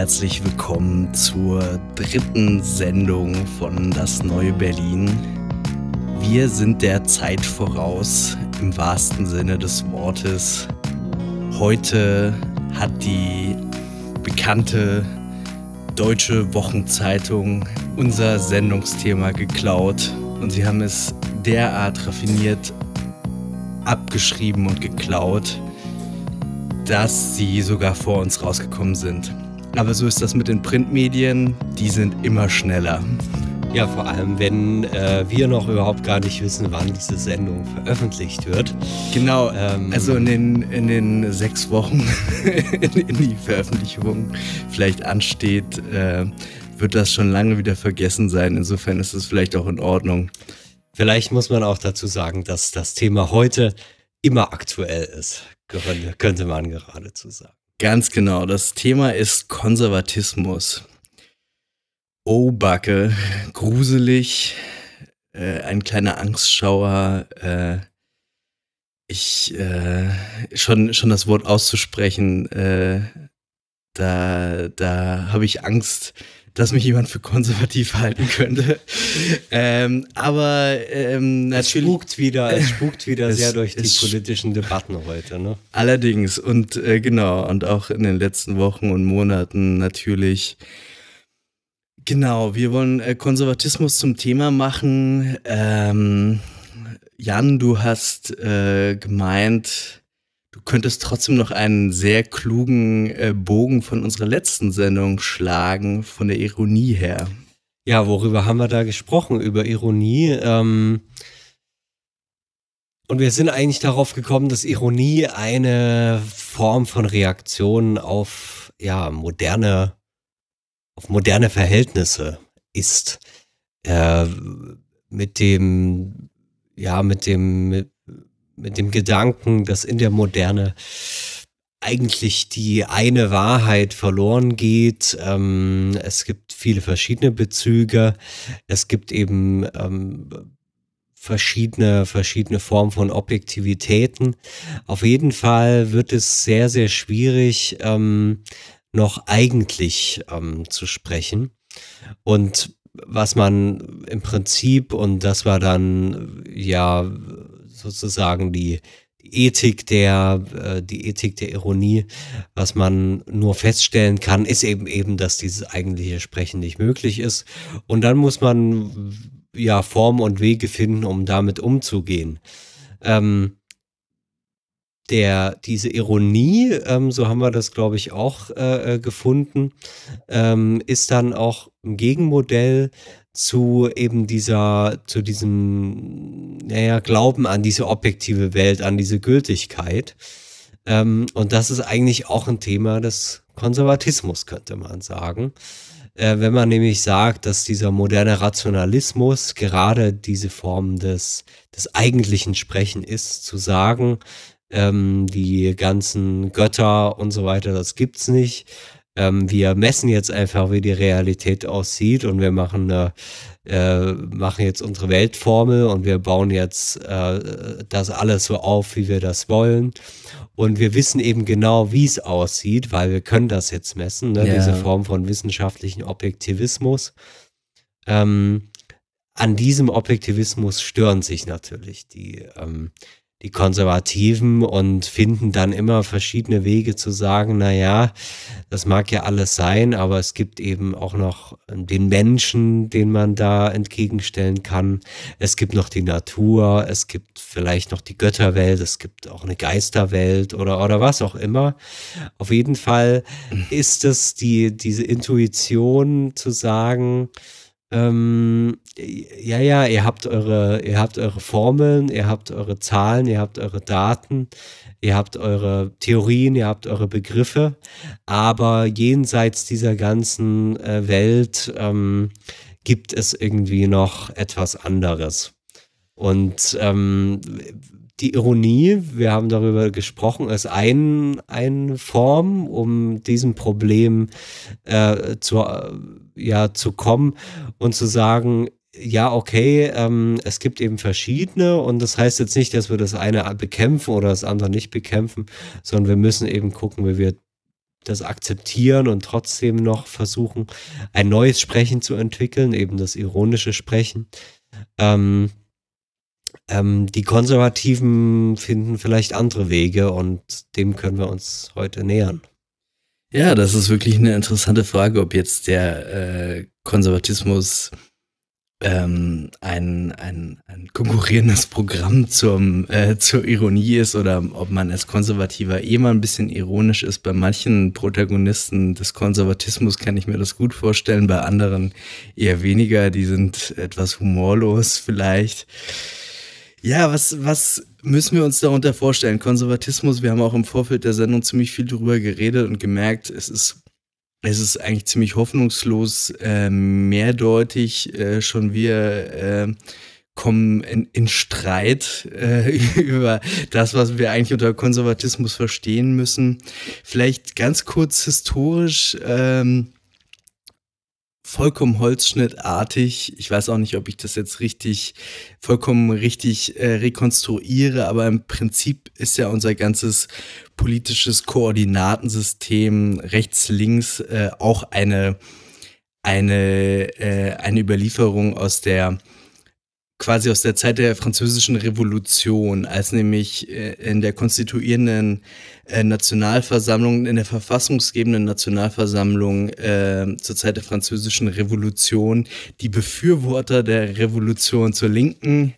Herzlich willkommen zur dritten Sendung von Das neue Berlin. Wir sind der Zeit voraus im wahrsten Sinne des Wortes. Heute hat die bekannte deutsche Wochenzeitung unser Sendungsthema geklaut und sie haben es derart raffiniert abgeschrieben und geklaut, dass sie sogar vor uns rausgekommen sind. Aber so ist das mit den Printmedien, die sind immer schneller. Ja, vor allem, wenn äh, wir noch überhaupt gar nicht wissen, wann diese Sendung veröffentlicht wird. Genau, Ähm, also in den, in den sechs Wochen, in, in die Veröffentlichung vielleicht ansteht, äh, wird das schon lange wieder vergessen sein. Insofern ist es vielleicht auch in Ordnung. Vielleicht muss man auch dazu sagen, dass das Thema heute immer aktuell ist, könnte, könnte man geradezu sagen. Ganz genau, das Thema ist Konservatismus. Oh, Backe, gruselig, äh, ein kleiner Angstschauer. Äh, ich, äh, schon, schon das Wort auszusprechen, äh, da, da habe ich Angst, dass mich jemand für konservativ halten könnte. ähm, aber ähm, Es natürlich. spukt wieder, es spukt wieder Es- sehr durch die es- politischen Debatten heute. Ne? Allerdings und äh, genau und auch in den letzten Wochen und Monaten natürlich. Genau, wir wollen äh, Konservatismus zum Thema machen. Ähm, Jan, du hast äh, gemeint, du könntest trotzdem noch einen sehr klugen äh, Bogen von unserer letzten Sendung schlagen, von der Ironie her. Ja, worüber haben wir da gesprochen? Über Ironie. Ähm, und wir sind eigentlich darauf gekommen, dass Ironie eine Form von Reaktion auf ja, moderne, auf moderne Verhältnisse ist. Äh, mit dem, ja, mit dem, mit, dem Gedanken, dass in der Moderne eigentlich die eine Wahrheit verloren geht. Ähm, es gibt viele verschiedene Bezüge. Es gibt eben ähm, verschiedene, verschiedene Formen von Objektivitäten. Auf jeden Fall wird es sehr, sehr schwierig, ähm, noch eigentlich ähm, zu sprechen. Und was man im Prinzip, und das war dann ja sozusagen die, Ethik der, äh, die Ethik der Ironie, was man nur feststellen kann, ist eben eben, dass dieses eigentliche Sprechen nicht möglich ist. Und dann muss man ja Formen und Wege finden, um damit umzugehen. Ähm, der, diese Ironie, ähm, so haben wir das, glaube ich, auch äh, äh, gefunden, ähm, ist dann auch ein Gegenmodell zu eben dieser, zu diesem, naja, Glauben an diese objektive Welt, an diese Gültigkeit. Ähm, und das ist eigentlich auch ein Thema des Konservatismus, könnte man sagen. Äh, wenn man nämlich sagt, dass dieser moderne Rationalismus gerade diese Form des, des eigentlichen Sprechen ist, zu sagen, ähm, die ganzen Götter und so weiter, das gibt's nicht. Ähm, wir messen jetzt einfach, wie die Realität aussieht und wir machen äh, machen jetzt unsere Weltformel und wir bauen jetzt äh, das alles so auf, wie wir das wollen. Und wir wissen eben genau, wie es aussieht, weil wir können das jetzt messen, ne? Ja. diese Form von wissenschaftlichen Objektivismus. Ähm, an diesem Objektivismus stören sich natürlich die, ähm, die Konservativen und finden dann immer verschiedene Wege zu sagen, na ja, das mag ja alles sein, aber es gibt eben auch noch den Menschen, den man da entgegenstellen kann. Es gibt noch die Natur, es gibt vielleicht noch die Götterwelt, es gibt auch eine Geisterwelt oder, oder was auch immer. Auf jeden Fall ist es die, diese Intuition zu sagen, ähm, ja, ja, ihr habt eure, ihr habt eure Formeln, ihr habt eure Zahlen, ihr habt eure Daten, ihr habt eure Theorien, ihr habt eure Begriffe, aber jenseits dieser ganzen äh, Welt ähm, gibt es irgendwie noch etwas anderes. Und ähm, die Ironie, wir haben darüber gesprochen, ist ein, eine Form, um diesem Problem äh, zu, äh, ja, zu kommen und zu sagen, ja, okay, ähm, es gibt eben verschiedene und das heißt jetzt nicht, dass wir das eine bekämpfen oder das andere nicht bekämpfen, sondern wir müssen eben gucken, wie wir das akzeptieren und trotzdem noch versuchen, ein neues Sprechen zu entwickeln, eben das ironische Sprechen. Ähm, ähm, die Konservativen finden vielleicht andere Wege und dem können wir uns heute nähern. Ja, das ist wirklich eine interessante Frage, ob jetzt der äh, Konservatismus ähm, ein, ein, ein konkurrierendes Programm zum, äh, zur Ironie ist oder ob man als Konservativer eh mal ein bisschen ironisch ist. Bei manchen Protagonisten des Konservatismus kann ich mir das gut vorstellen, bei anderen eher weniger. Die sind etwas humorlos vielleicht. Ja, was, was müssen wir uns darunter vorstellen? Konservatismus, wir haben auch im Vorfeld der Sendung ziemlich viel darüber geredet und gemerkt, es ist, es ist eigentlich ziemlich hoffnungslos äh, mehrdeutig. Äh, schon wir äh, kommen in, in Streit äh, über das, was wir eigentlich unter Konservatismus verstehen müssen. Vielleicht ganz kurz historisch. Ähm, vollkommen holzschnittartig. Ich weiß auch nicht, ob ich das jetzt richtig, vollkommen richtig äh, rekonstruiere, aber im Prinzip ist ja unser ganzes politisches Koordinatensystem rechts-links äh, auch eine, eine, äh, eine Überlieferung aus der quasi aus der Zeit der französischen Revolution, als nämlich äh, in der konstituierenden äh, Nationalversammlung, in der verfassungsgebenden Nationalversammlung äh, zur Zeit der französischen Revolution die Befürworter der Revolution zur Linken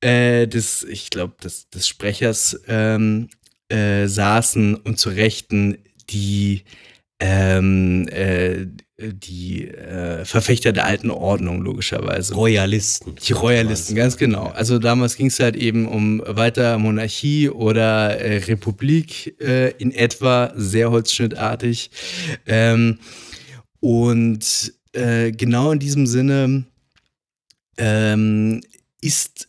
äh, des, ich glaube, des, des Sprechers ähm, äh, saßen und zur Rechten die ähm, äh, die äh, Verfechter der alten Ordnung, logischerweise. Royalisten. Die Royalisten, ganz genau. Also damals ging es halt eben um weiter Monarchie oder äh, Republik äh, in etwa, sehr holzschnittartig. Ähm, und äh, genau in diesem Sinne ähm, ist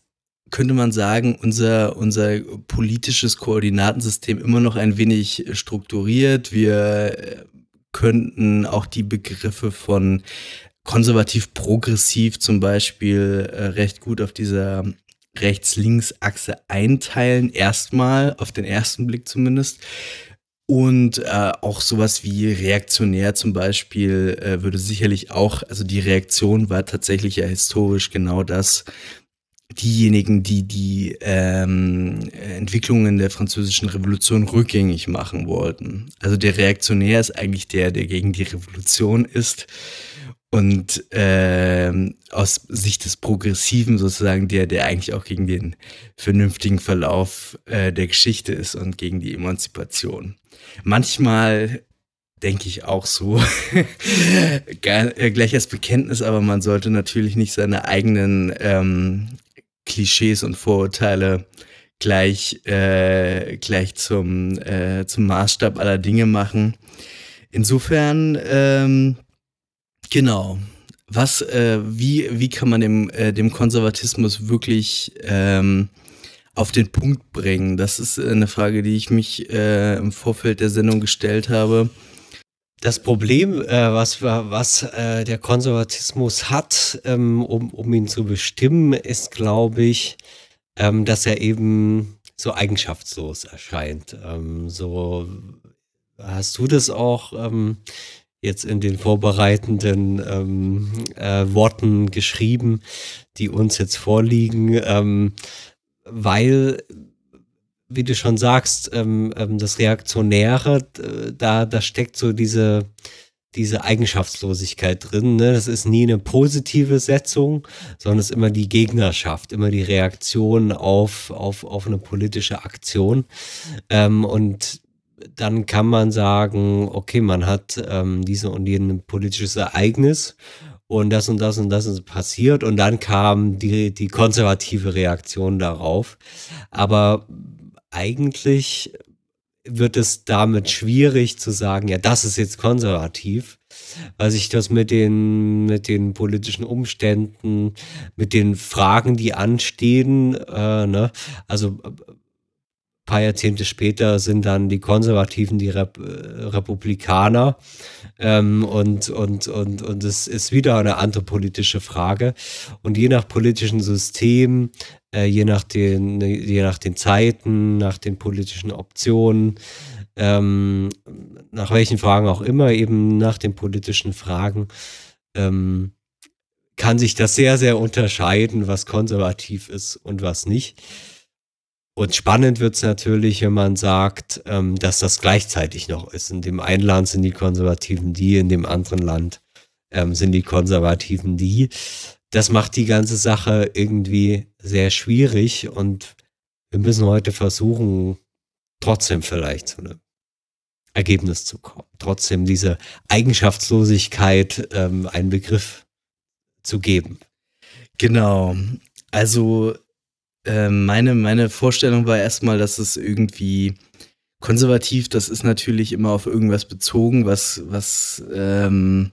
könnte man sagen, unser, unser politisches Koordinatensystem immer noch ein wenig strukturiert. Wir äh, könnten auch die Begriffe von konservativ-progressiv zum Beispiel äh, recht gut auf dieser Rechts-Links-Achse einteilen, erstmal, auf den ersten Blick zumindest. Und äh, auch sowas wie reaktionär zum Beispiel äh, würde sicherlich auch, also die Reaktion war tatsächlich ja historisch genau das, diejenigen, die die ähm, Entwicklungen der französischen Revolution rückgängig machen wollten. Also der Reaktionär ist eigentlich der, der gegen die Revolution ist und ähm, aus Sicht des Progressiven sozusagen der, der eigentlich auch gegen den vernünftigen Verlauf äh, der Geschichte ist und gegen die Emanzipation. Manchmal denke ich auch so. Äh, gleich als Bekenntnis, aber man sollte natürlich nicht seine eigenen ähm, Klischees und Vorurteile gleich, äh, gleich zum, äh, zum Maßstab aller Dinge machen. Insofern, ähm, genau. Was, äh, wie, wie kann man dem, äh, dem Konservatismus wirklich ähm, auf den Punkt bringen? Das ist eine Frage, die ich mich äh, im Vorfeld der Sendung gestellt habe. Das Problem, äh, was, was äh, der Konservatismus hat, ähm, um, um ihn zu bestimmen, ist, glaube ich, ähm, dass er eben so eigenschaftslos erscheint. Ähm, so hast du das auch ähm, jetzt in den vorbereitenden ähm, äh, Worten geschrieben, die uns jetzt vorliegen, ähm, weil wie du schon sagst, ähm, ähm, das Reaktionäre, da, da steckt so diese, diese Eigenschaftslosigkeit drin. Ne? Das ist nie eine positive Setzung, sondern es ist immer die Gegnerschaft, immer die Reaktion auf, auf, auf eine politische Aktion. Ähm, und dann kann man sagen, okay, man hat ähm, diese und jene politisches Ereignis und das und das und das ist passiert und dann kam die, die konservative Reaktion darauf. Aber eigentlich wird es damit schwierig zu sagen, ja, das ist jetzt konservativ, weil sich das mit den, mit den politischen Umständen, mit den Fragen, die anstehen, äh, ne, also paar Jahrzehnte später sind dann die Konservativen die Rep äh, Republikaner ähm, und, und, und, und es ist wieder eine andere politische Frage. Und je nach politischen System, äh, je, nach den, je nach den Zeiten, nach den politischen Optionen, ähm, nach welchen Fragen auch immer, eben nach den politischen Fragen, ähm, kann sich das sehr, sehr unterscheiden, was konservativ ist und was nicht. Und spannend wird es natürlich, wenn man sagt, ähm, dass das gleichzeitig noch ist. In dem einen Land sind die Konservativen die, in dem anderen Land ähm, sind die Konservativen die. Das macht die ganze Sache irgendwie sehr schwierig und wir müssen heute versuchen, trotzdem vielleicht zu einem Ergebnis zu kommen. Trotzdem diese Eigenschaftslosigkeit ähm, einen Begriff zu geben. Genau. Also ähm, meine, meine Vorstellung war erstmal, dass es irgendwie konservativ, das ist natürlich immer auf irgendwas bezogen, was, was, ähm,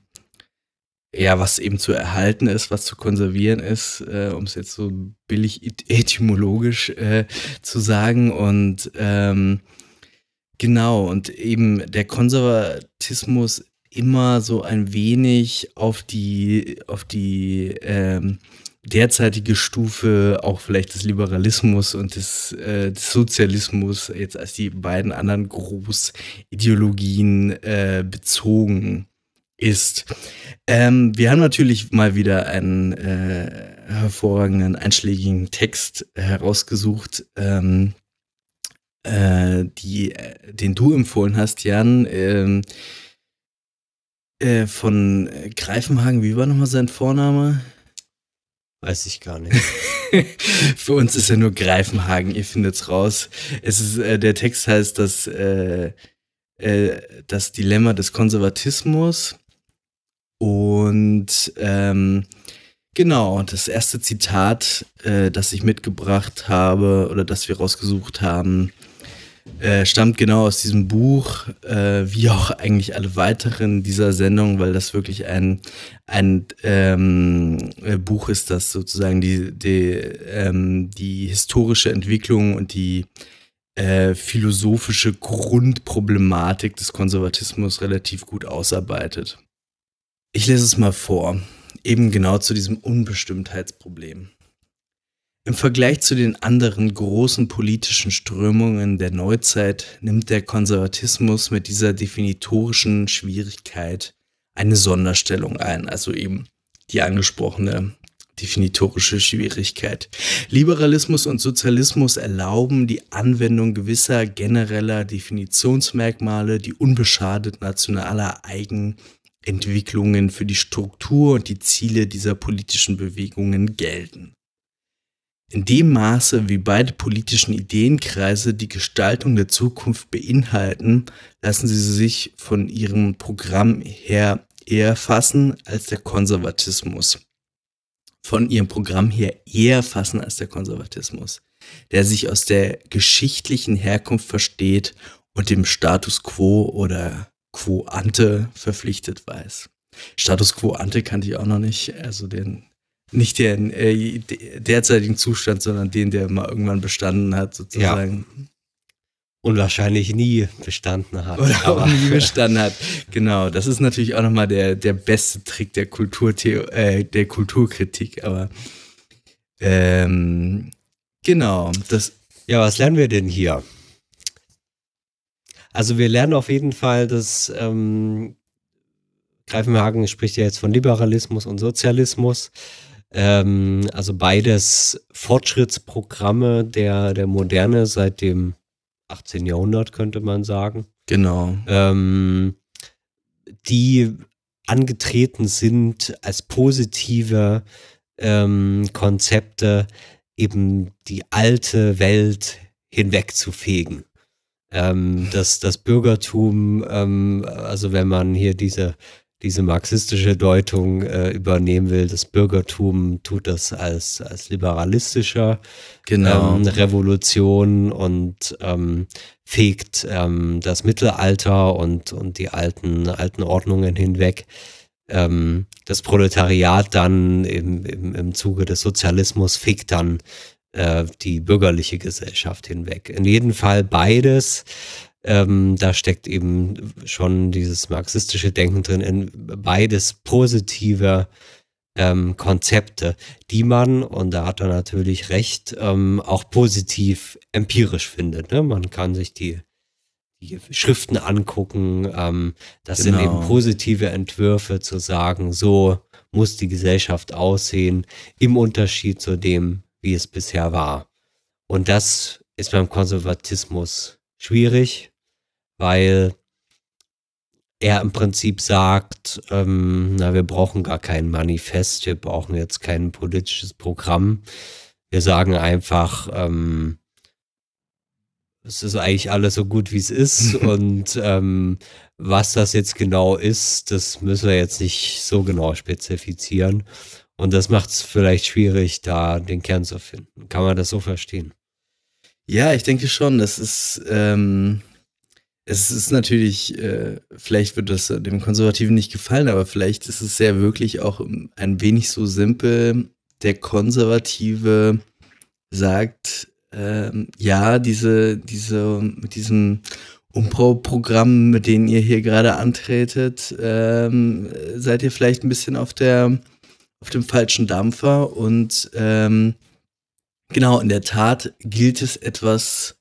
ja, was eben zu erhalten ist, was zu konservieren ist, äh, um es jetzt so billig etymologisch äh, zu sagen. Und ähm, genau, und eben der Konservatismus immer so ein wenig auf die, auf die ähm, derzeitige Stufe auch vielleicht des Liberalismus und des, äh, des Sozialismus jetzt als die beiden anderen Großideologien äh, bezogen ist. Ähm, wir haben natürlich mal wieder einen äh, hervorragenden einschlägigen Text herausgesucht, ähm, äh, die, äh, den du empfohlen hast, Jan. Ähm, äh, von Greifenhagen, wie war nochmal sein Vorname? Weiß ich gar nicht. Für uns ist ja nur Greifenhagen, ihr findet's raus. Es ist, äh, der Text heißt das, äh, äh, das Dilemma des Konservatismus. Und ähm, genau, das erste Zitat, äh, das ich mitgebracht habe oder das wir rausgesucht haben, äh, stammt genau aus diesem Buch, äh, wie auch eigentlich alle weiteren dieser Sendung, weil das wirklich ein, ein ähm, äh, Buch ist, das sozusagen die, die, ähm, die historische Entwicklung und die äh, philosophische Grundproblematik des Konservatismus relativ gut ausarbeitet. Ich lese es mal vor, eben genau zu diesem Unbestimmtheitsproblem. Im Vergleich zu den anderen großen politischen Strömungen der Neuzeit nimmt der Konservatismus mit dieser definitorischen Schwierigkeit eine Sonderstellung ein, also eben die angesprochene definitorische Schwierigkeit. Liberalismus und Sozialismus erlauben die Anwendung gewisser genereller Definitionsmerkmale, die unbeschadet nationaler Eigenentwicklungen für die Struktur und die Ziele dieser politischen Bewegungen gelten. In dem Maße, wie beide politischen Ideenkreise die Gestaltung der Zukunft beinhalten, lassen sie sich von ihrem Programm her eher fassen als der Konservatismus. Von ihrem Programm her eher fassen als der Konservatismus, der sich aus der geschichtlichen Herkunft versteht und dem Status quo oder quo ante verpflichtet weiß. Status quo ante kannte ich auch noch nicht, also den nicht den äh, derzeitigen Zustand, sondern den, der mal irgendwann bestanden hat, sozusagen. Ja. Und wahrscheinlich nie bestanden hat. Oder aber. auch nie bestanden hat. Genau. Das ist natürlich auch nochmal der, der beste Trick der, Kulturtheo äh, der Kulturkritik. Aber ähm, genau. Das ja, was lernen wir denn hier? Also wir lernen auf jeden Fall, dass ähm, Greifenhagen spricht ja jetzt von Liberalismus und Sozialismus. Ähm, also beides Fortschrittsprogramme der, der Moderne seit dem 18. Jahrhundert, könnte man sagen. Genau. Ähm, die angetreten sind als positive ähm, Konzepte, eben die alte Welt hinwegzufegen. Ähm, das, das Bürgertum, ähm, also wenn man hier diese diese marxistische Deutung äh, übernehmen will. Das Bürgertum tut das als, als liberalistischer Genau. ähm, Revolution und ähm, fegt ähm, das Mittelalter und, und die alten, alten Ordnungen hinweg. Ähm, das Proletariat dann im, im, im Zuge des Sozialismus fegt dann äh, die bürgerliche Gesellschaft hinweg. In jedem Fall beides. Ähm, da steckt eben schon dieses marxistische Denken drin, in beides positive ähm, Konzepte, die man, und da hat er natürlich recht, ähm, auch positiv empirisch findet. Ne? Man kann sich die, die Schriften angucken. Ähm, das sind Genau. eben positive Entwürfe zu sagen, so muss die Gesellschaft aussehen, im Unterschied zu dem, wie es bisher war. Und das ist beim Konservatismus schwierig, weil er im Prinzip sagt, ähm, na, wir brauchen gar kein Manifest, wir brauchen jetzt kein politisches Programm. Wir sagen einfach, ähm, es ist eigentlich alles so gut, wie es ist. und ähm, was das jetzt genau ist, das müssen wir jetzt nicht so genau spezifizieren. Und das macht es vielleicht schwierig, da den Kern zu finden. Kann man das so verstehen? Ja, ich denke schon. Das ist, ähm, es ist natürlich, äh, vielleicht wird das dem Konservativen nicht gefallen, aber vielleicht ist es ja wirklich auch ein wenig so simpel. Der Konservative sagt, ähm, ja, diese, diese, mit diesem Umbauprogramm, mit denen ihr hier gerade antretet, ähm, seid ihr vielleicht ein bisschen auf der, auf dem falschen Dampfer und ähm, Genau, in der Tat gilt es etwas,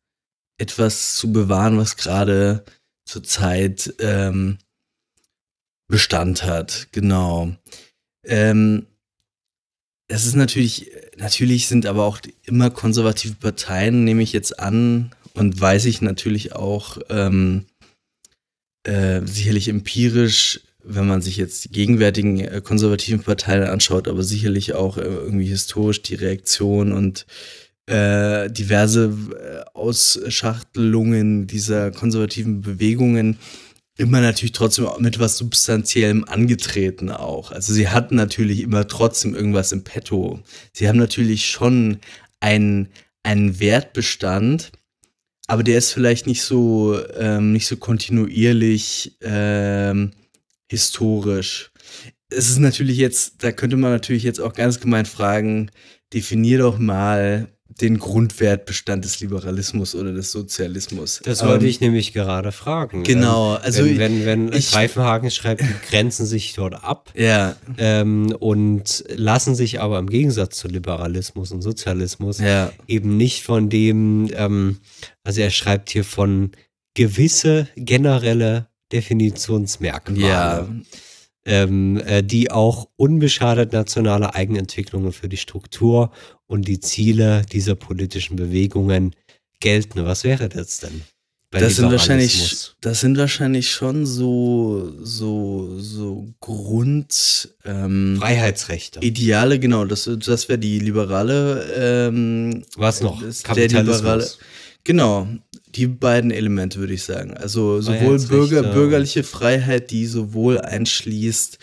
etwas zu bewahren, was gerade zurzeit ähm, Bestand hat. Genau. Ähm, es ist natürlich, natürlich sind aber auch immer konservative Parteien, nehme ich jetzt an, und weiß ich natürlich auch ähm, äh, sicherlich empirisch, wenn man sich jetzt die gegenwärtigen äh, konservativen Parteien anschaut, aber sicherlich auch äh, irgendwie historisch die Reaktion und äh, diverse äh, Ausschachtelungen dieser konservativen Bewegungen immer natürlich trotzdem mit was Substanziellem angetreten auch. Also sie hatten natürlich immer trotzdem irgendwas im Petto. Sie haben natürlich schon einen, einen Wertbestand, aber der ist vielleicht nicht so, ähm, nicht so kontinuierlich ähm, historisch. Es ist natürlich jetzt, da könnte man natürlich jetzt auch ganz gemein fragen, definier doch mal den Grundwertbestand des Liberalismus oder des Sozialismus. Das wollte Ähm, ich nämlich gerade fragen. Genau, Ähm, also wenn, wenn, wenn ich- Greifenhagen schreibt, die grenzen sich dort ab Ja, ähm, und lassen sich aber im Gegensatz zu Liberalismus und Sozialismus ja, eben nicht von dem, ähm, also er schreibt hier von gewisse generelle Definitionsmerkmale, ja, ähm, äh, die auch unbeschadet nationale Eigenentwicklungen für die Struktur und die Ziele dieser politischen Bewegungen gelten. Was wäre das denn? bei das sind wahrscheinlich, das sind wahrscheinlich schon so, so, so Grund, ähm, Freiheitsrechte. Ideale, genau, das, das wäre die liberale, ähm, Was noch? das- der Kapitalismus. liberale- Genau, die beiden Elemente würde ich sagen. Also sowohl Freiheitsrechte Bürger, und- bürgerliche Freiheit, die sowohl einschließt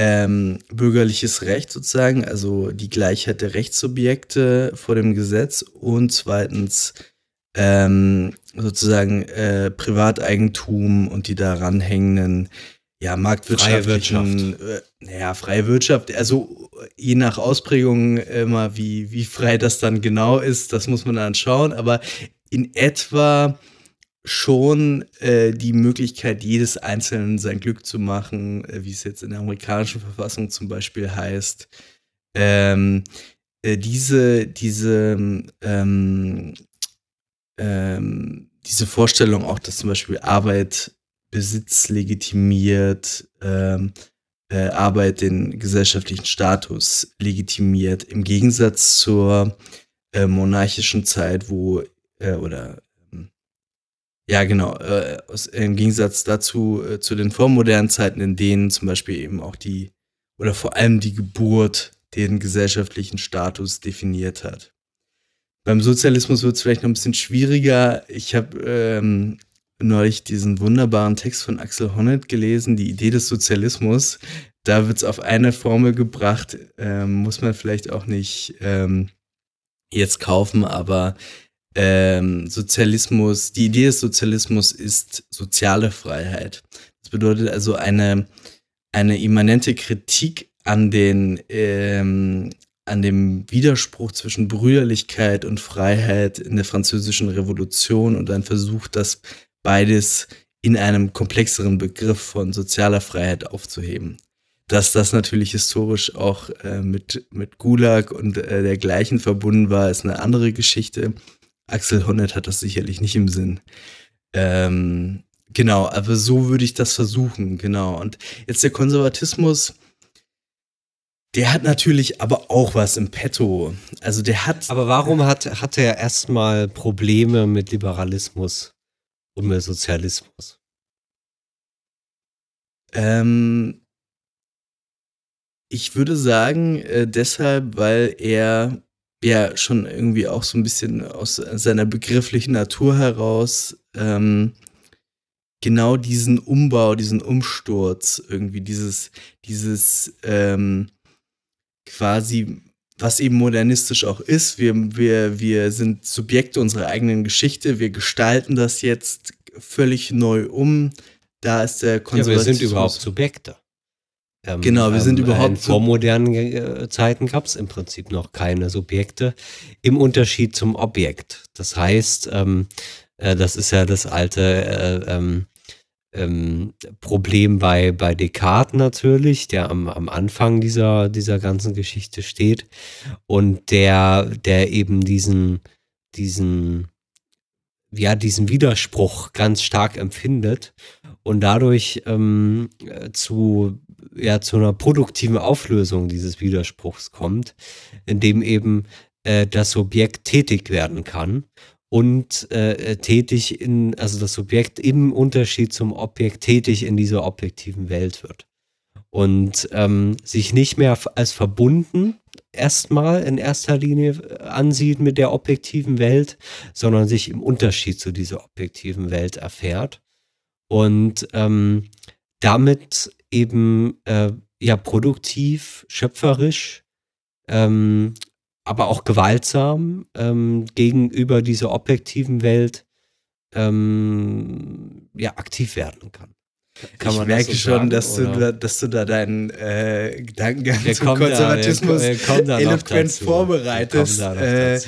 ähm, bürgerliches Recht sozusagen, also die Gleichheit der Rechtssubjekte vor dem Gesetz und zweitens ähm, sozusagen äh, Privateigentum und die daran hängenden ja, marktwirtschaftlichen, äh, naja, freie Wirtschaft, also je nach Ausprägung immer, wie, wie frei das dann genau ist, das muss man dann schauen, aber in etwa schon äh, die Möglichkeit, jedes Einzelnen sein Glück zu machen, äh, wie es jetzt in der amerikanischen Verfassung zum Beispiel heißt. Ähm, äh, diese, diese, ähm, ähm, diese Vorstellung auch, dass zum Beispiel Arbeit Besitz legitimiert, ähm, äh, Arbeit den gesellschaftlichen Status legitimiert, im Gegensatz zur äh, monarchischen Zeit, wo, äh, oder ähm, ja, genau, äh, aus, im Gegensatz dazu äh, zu den vormodernen Zeiten, in denen zum Beispiel eben auch die, oder vor allem die Geburt den gesellschaftlichen Status definiert hat. Beim Sozialismus wird es vielleicht noch ein bisschen schwieriger. Ich habe ähm, neulich diesen wunderbaren Text von Axel Honneth gelesen, die Idee des Sozialismus. Da wird es auf eine Formel gebracht, ähm, muss man vielleicht auch nicht ähm, jetzt kaufen, aber ähm, Sozialismus, die Idee des Sozialismus ist soziale Freiheit. Das bedeutet also eine, eine immanente Kritik an den ähm, an dem Widerspruch zwischen Brüderlichkeit und Freiheit in der französischen Revolution und ein Versuch, das beides in einem komplexeren Begriff von sozialer Freiheit aufzuheben. Dass das natürlich historisch auch äh, mit, mit Gulag und äh, dergleichen verbunden war, ist eine andere Geschichte. Axel Honneth hat das sicherlich nicht im Sinn. Ähm, genau, aber so würde ich das versuchen, genau. Und jetzt der Konservatismus, der hat natürlich aber auch was im Petto. Also der hat. Aber warum hat, hat er erstmal Probleme mit Liberalismus und mit Sozialismus? Ähm, ich würde sagen, äh, deshalb, weil er ja schon irgendwie auch so ein bisschen aus seiner begrifflichen Natur heraus ähm, genau diesen Umbau, diesen Umsturz, irgendwie dieses, dieses ähm, quasi, was eben modernistisch auch ist. Wir, wir, wir sind Subjekte unserer eigenen Geschichte, wir gestalten das jetzt völlig neu um. Da ist der Konservatismus. Ja, wir sind überhaupt Subjekte. Ähm, genau, wir sind ähm, überhaupt. Vor modernen äh, Zeiten gab es im Prinzip noch keine Subjekte im Unterschied zum Objekt. Das heißt, ähm, äh, das ist ja das alte äh, ähm, ähm, Problem bei, bei Descartes natürlich, der am, am Anfang dieser, dieser ganzen Geschichte steht und der, der eben diesen, diesen, ja, diesen Widerspruch ganz stark empfindet und dadurch ähm, zu, ja, zu einer produktiven Auflösung dieses Widerspruchs kommt, indem eben äh, das Subjekt tätig werden kann und äh, tätig in, also das Subjekt im Unterschied zum Objekt tätig in dieser objektiven Welt wird. Und ähm, sich nicht mehr als verbunden erstmal in erster Linie äh, ansieht mit der objektiven Welt, sondern sich im Unterschied zu dieser objektiven Welt erfährt. Und ähm, damit eben äh, ja produktiv, schöpferisch ähm, aber auch gewaltsam ähm, gegenüber dieser objektiven Welt ähm, ja, aktiv werden kann. Kann ich merke so schon, sagen, dass, du da, dass du da deinen äh, Gedankengang wir zum Konservatismus da, eloquent vorbereitest. Äh,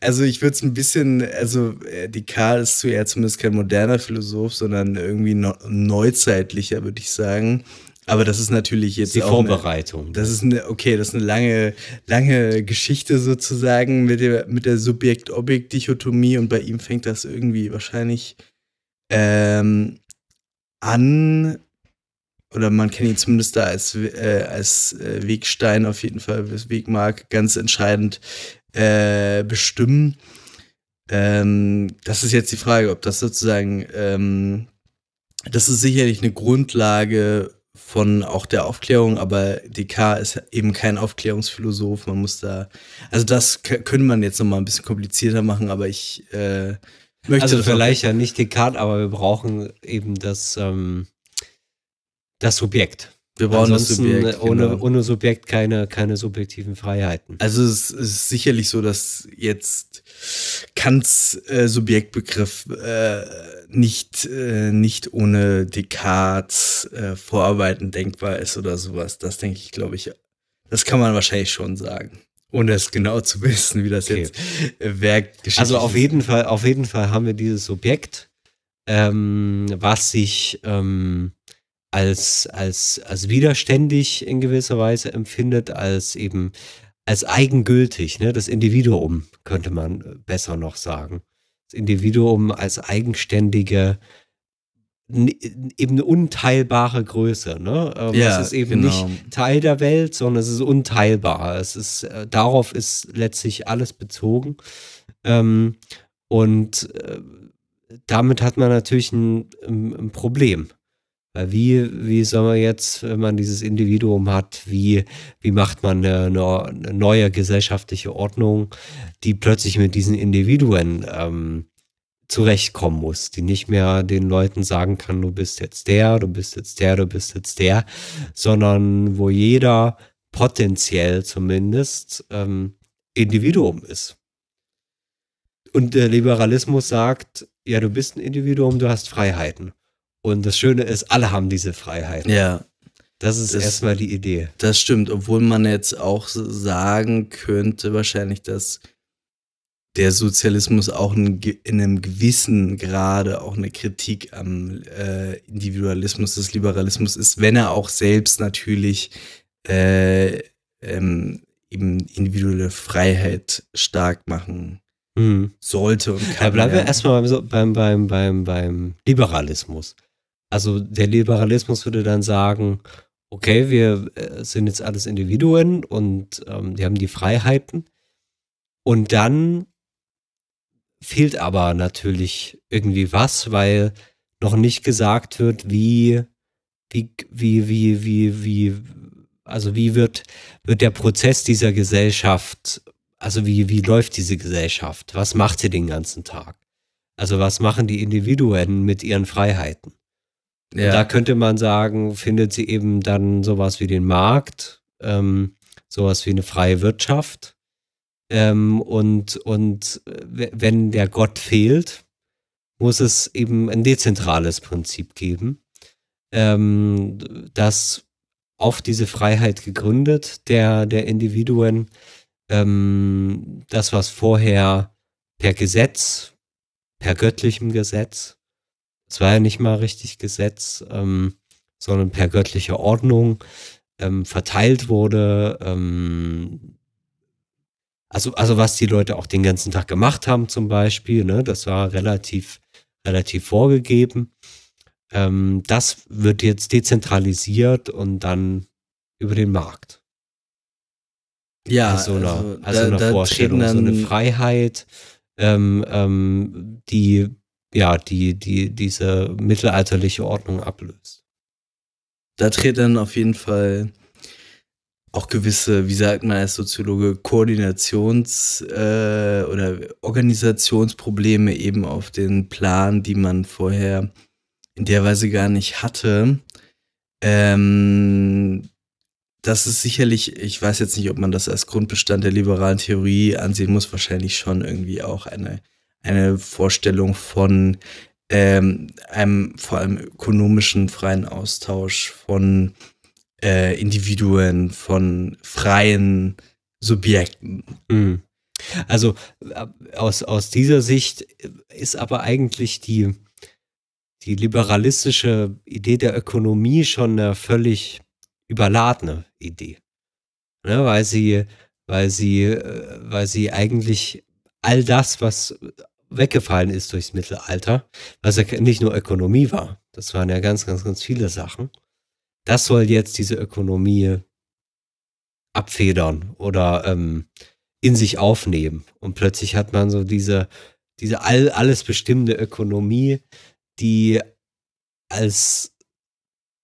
also ich würde es ein bisschen, also äh, die Karl ist zu ja zumindest kein moderner Philosoph, sondern irgendwie neuzeitlicher, würde ich sagen. Aber das ist natürlich jetzt die auch Vorbereitung. Eine, das ist eine, okay, das ist eine lange, lange Geschichte sozusagen mit der, mit der Subjekt-Objekt-Dichotomie und bei ihm fängt das irgendwie wahrscheinlich ähm, an, oder man kann ihn zumindest da als, äh, als äh, Wegstein auf jeden Fall, das Wegmark ganz entscheidend äh, bestimmen. Ähm, das ist jetzt die Frage, ob das sozusagen, ähm, das ist sicherlich eine Grundlage von auch der Aufklärung, aber Descartes ist eben kein Aufklärungsphilosoph. Man muss da, also das könnte man jetzt noch mal ein bisschen komplizierter machen, aber ich äh, möchte also vielleicht ja nicht Descartes, aber wir brauchen eben das ähm, das Subjekt. Wir brauchen Ansonsten das Subjekt. Ohne, genau. ohne Subjekt keine, keine subjektiven Freiheiten. Also es ist sicherlich so, dass jetzt Kants äh, Subjektbegriff äh, nicht, äh, nicht ohne Descartes äh, Vorarbeiten denkbar ist oder sowas. Das denke ich, glaube ich, das kann man wahrscheinlich schon sagen. Ohne es genau zu wissen, wie das okay. jetzt äh, Werk Also auf jeden Fall, auf jeden Fall haben wir dieses Subjekt, ähm, was sich ähm, als, als, als widerständig in gewisser Weise empfindet, als eben als eigengültig, ne? das Individuum könnte man besser noch sagen. Das Individuum als eigenständige, eben eine unteilbare Größe. Ne? Ähm, ja, es ist eben genau. nicht Teil der Welt, sondern es ist unteilbar. Es ist, äh, darauf ist letztlich alles bezogen. Ähm, und äh, damit hat man natürlich ein, ein Problem. Wie, wie soll man jetzt, wenn man dieses Individuum hat, wie, wie macht man eine, eine neue gesellschaftliche Ordnung, die plötzlich mit diesen Individuen ähm, zurechtkommen muss, die nicht mehr den Leuten sagen kann, du bist jetzt der, du bist jetzt der, du bist jetzt der, sondern wo jeder potenziell zumindest ähm, Individuum ist. Und der Liberalismus sagt, ja, du bist ein Individuum, du hast Freiheiten. Und das Schöne ist, alle haben diese Freiheiten. Ja. Das ist Das- erstmal die Idee. Das stimmt, obwohl man jetzt auch sagen könnte, wahrscheinlich, dass der Sozialismus auch in, einem gewissen Grade auch eine Kritik am äh, Individualismus des Liberalismus ist, wenn er auch selbst natürlich äh, ähm, eben individuelle Freiheit stark machen Hm. sollte und Da kann. bleiben wir erstmal beim, beim, beim, beim, beim Liberalismus. Also der Liberalismus würde dann sagen, okay, wir äh, sind jetzt alles Individuen und ähm, die haben die Freiheiten. Und dann fehlt aber natürlich irgendwie was, weil noch nicht gesagt wird, wie, wie, wie, wie, wie, wie, also wie wird, wird der Prozess dieser Gesellschaft, also wie, wie läuft diese Gesellschaft? Was macht sie den ganzen Tag? Also was machen die Individuen mit ihren Freiheiten? Und Da ja. könnte man sagen, findet sie eben dann sowas wie den Markt, ähm, sowas wie eine freie Wirtschaft. Ähm, und und äh, wenn der Gott fehlt, muss es eben ein dezentrales Prinzip geben, ähm, das auf diese Freiheit gegründet der, der Individuen, ähm, das, was vorher per Gesetz, per göttlichem Gesetz, es war ja nicht mal richtig Gesetz, ähm, sondern per göttlicher Ordnung ähm, verteilt wurde. Ähm, also, also was die Leute auch den ganzen Tag gemacht haben zum Beispiel, ne, das war relativ, relativ vorgegeben. Ähm, das wird jetzt dezentralisiert und dann über den Markt. ja, als so eine, also als so da- eine da Vorstellung, so eine Freiheit, ähm, ähm, die ja, die, die diese mittelalterliche Ordnung ablöst. da treten dann auf jeden Fall auch gewisse, wie sagt man als Soziologe, Koordinations- äh, oder Organisationsprobleme eben auf den Plan, die man vorher in der Weise gar nicht hatte. Ähm, das ist sicherlich, ich weiß jetzt nicht, ob man das als Grundbestand der liberalen Theorie ansehen muss, wahrscheinlich schon irgendwie auch eine, eine Vorstellung von ähm, einem vor allem ökonomischen freien Austausch von äh, Individuen, von freien Subjekten. Mhm. Also äh, aus, aus dieser Sicht ist aber eigentlich die, die liberalistische Idee der Ökonomie schon eine völlig überladene Idee. Ne, weil sie, weil sie, äh, weil sie eigentlich all das, was weggefallen ist durchs Mittelalter, was ja nicht nur Ökonomie war, das waren ja ganz, ganz, ganz viele Sachen. Das soll jetzt diese Ökonomie abfedern oder ähm, in sich aufnehmen. Und plötzlich hat man so diese, diese all, alles bestimmende Ökonomie, die als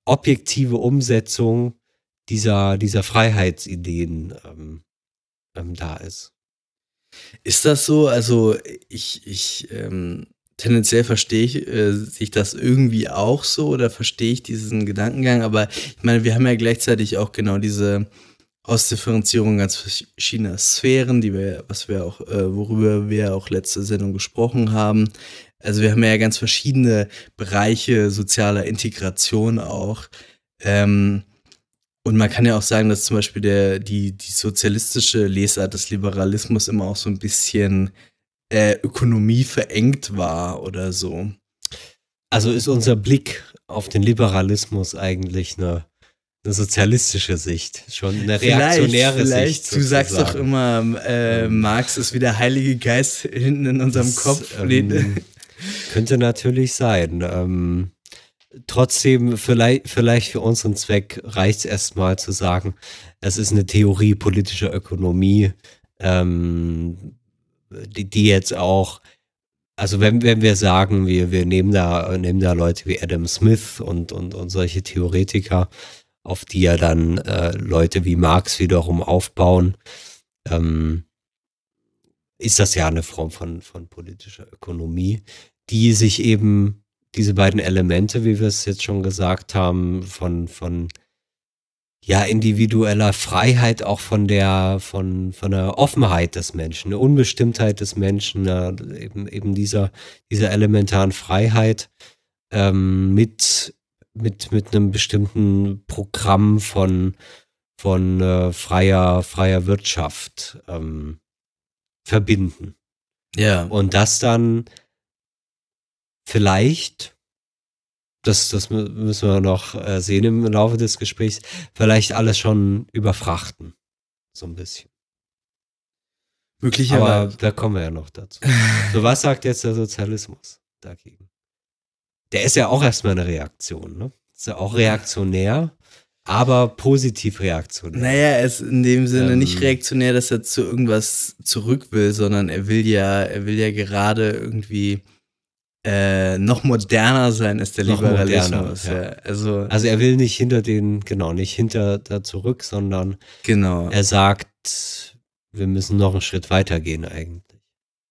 objektive Umsetzung dieser, dieser Freiheitsideen ähm, ähm, da ist. Ist das so? Also ich, ich ähm, tendenziell verstehe ich äh, sich das irgendwie auch so oder verstehe ich diesen Gedankengang, aber ich meine, wir haben ja gleichzeitig auch genau diese Ausdifferenzierung ganz verschiedener Sphären, die wir, was wir auch, äh, worüber wir auch letzte Sendung gesprochen haben. Also wir haben ja ganz verschiedene Bereiche sozialer Integration auch. Ähm, und man kann ja auch sagen, dass zum Beispiel der, die, die sozialistische Lesart des Liberalismus immer auch so ein bisschen äh, Ökonomie verengt war oder so. Also ist unser Blick auf den Liberalismus eigentlich eine, eine sozialistische Sicht, schon eine reaktionäre vielleicht, Sicht. Du sagst doch immer, äh, Ähm. Marx ist wie der Heilige Geist hinten in unserem Das, Kopf. ähm, könnte natürlich sein. Ähm, trotzdem, vielleicht, vielleicht für unseren Zweck reicht es erstmal zu sagen, es ist eine Theorie politischer Ökonomie, ähm, die, die jetzt auch, also wenn, wenn wir sagen, wir, wir nehmen da, nehmen da Leute wie Adam Smith und, und, und solche Theoretiker, auf die ja dann äh, Leute wie Marx wiederum aufbauen, ähm, ist das ja eine Form von, von politischer Ökonomie, die sich eben diese beiden Elemente, wie wir es jetzt schon gesagt haben, von, von ja, individueller Freiheit, auch von der, von, von der Offenheit des Menschen, der Unbestimmtheit des Menschen, äh, eben, eben dieser, dieser elementaren Freiheit ähm, mit, mit, mit einem bestimmten Programm von, von äh, freier, freier Wirtschaft ähm, verbinden. Ja. Und das dann vielleicht, das, das müssen wir noch äh, sehen im Laufe des Gesprächs, vielleicht alles schon überfrachten. So ein bisschen. Möglicherweise. Aber da kommen wir ja noch dazu. So, was sagt jetzt der Sozialismus dagegen? Der ist ja auch erstmal eine Reaktion, ne? Ist ja auch reaktionär, aber positiv reaktionär. Naja, er ist in dem Sinne Ähm. nicht reaktionär, dass er zu irgendwas zurück will, sondern er will ja, er will ja gerade irgendwie äh, noch moderner sein als der Noch Liberalismus. moderner, ja. Also, Also er will nicht hinter den, genau, nicht hinter da zurück, sondern genau. er sagt, wir müssen noch einen Schritt weiter gehen eigentlich.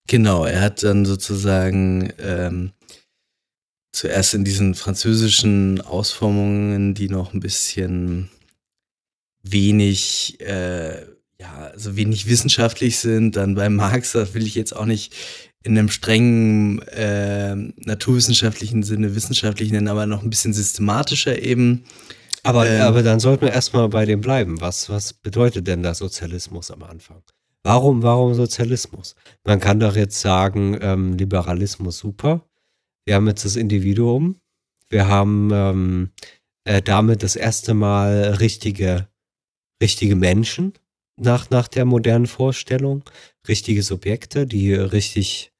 Genau, er hat dann sozusagen ähm, zuerst in diesen französischen Ausformungen, die noch ein bisschen wenig, äh, ja, also wenig wissenschaftlich sind, dann bei Marx, das will ich jetzt auch nicht in einem strengen äh, naturwissenschaftlichen Sinne wissenschaftlich nennen, aber noch ein bisschen systematischer eben. Aber, Ähm. aber dann sollten wir erstmal bei dem bleiben. Was, was bedeutet denn der Sozialismus am Anfang? Warum, warum Sozialismus? Man kann doch jetzt sagen, ähm, Liberalismus super. Wir haben jetzt das Individuum. Wir haben ähm, äh, damit das erste Mal richtige, richtige Menschen nach, nach der modernen Vorstellung. Richtige Subjekte, die richtig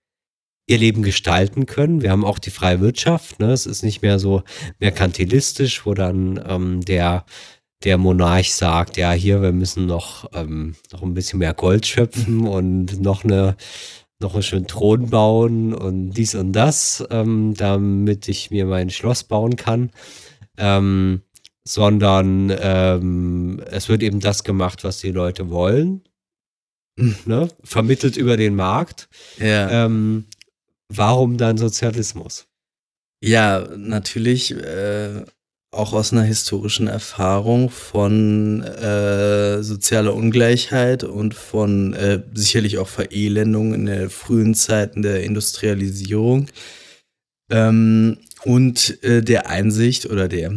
ihr Leben gestalten können. Wir haben auch die freie Wirtschaft. Ne? Es ist nicht mehr so merkantilistisch, wo dann ähm, der, der Monarch sagt, ja, hier, wir müssen noch, ähm, noch ein bisschen mehr Gold schöpfen und noch eine noch einen schönen Thron bauen und dies und das, ähm, damit ich mir mein Schloss bauen kann. Ähm, sondern ähm, es wird eben das gemacht, was die Leute wollen. Ne? Vermittelt über den Markt. Ja. Ähm, warum dann Sozialismus? Ja, natürlich äh, auch aus einer historischen Erfahrung von äh, sozialer Ungleichheit und von äh, sicherlich auch Verelendung in der frühen Zeiten der Industrialisierung ähm, und äh, der Einsicht oder der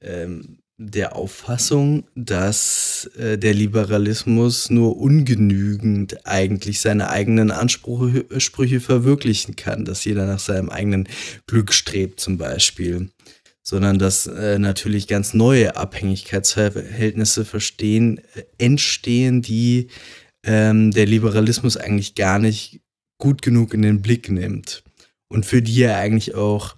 ähm, der Auffassung, dass äh, der Liberalismus nur ungenügend eigentlich seine eigenen Ansprüche Sprüche verwirklichen kann, dass jeder nach seinem eigenen Glück strebt zum Beispiel, sondern dass äh, natürlich ganz neue Abhängigkeitsverhältnisse verstehen, äh, entstehen, die ähm, der Liberalismus eigentlich gar nicht gut genug in den Blick nimmt und für die er eigentlich auch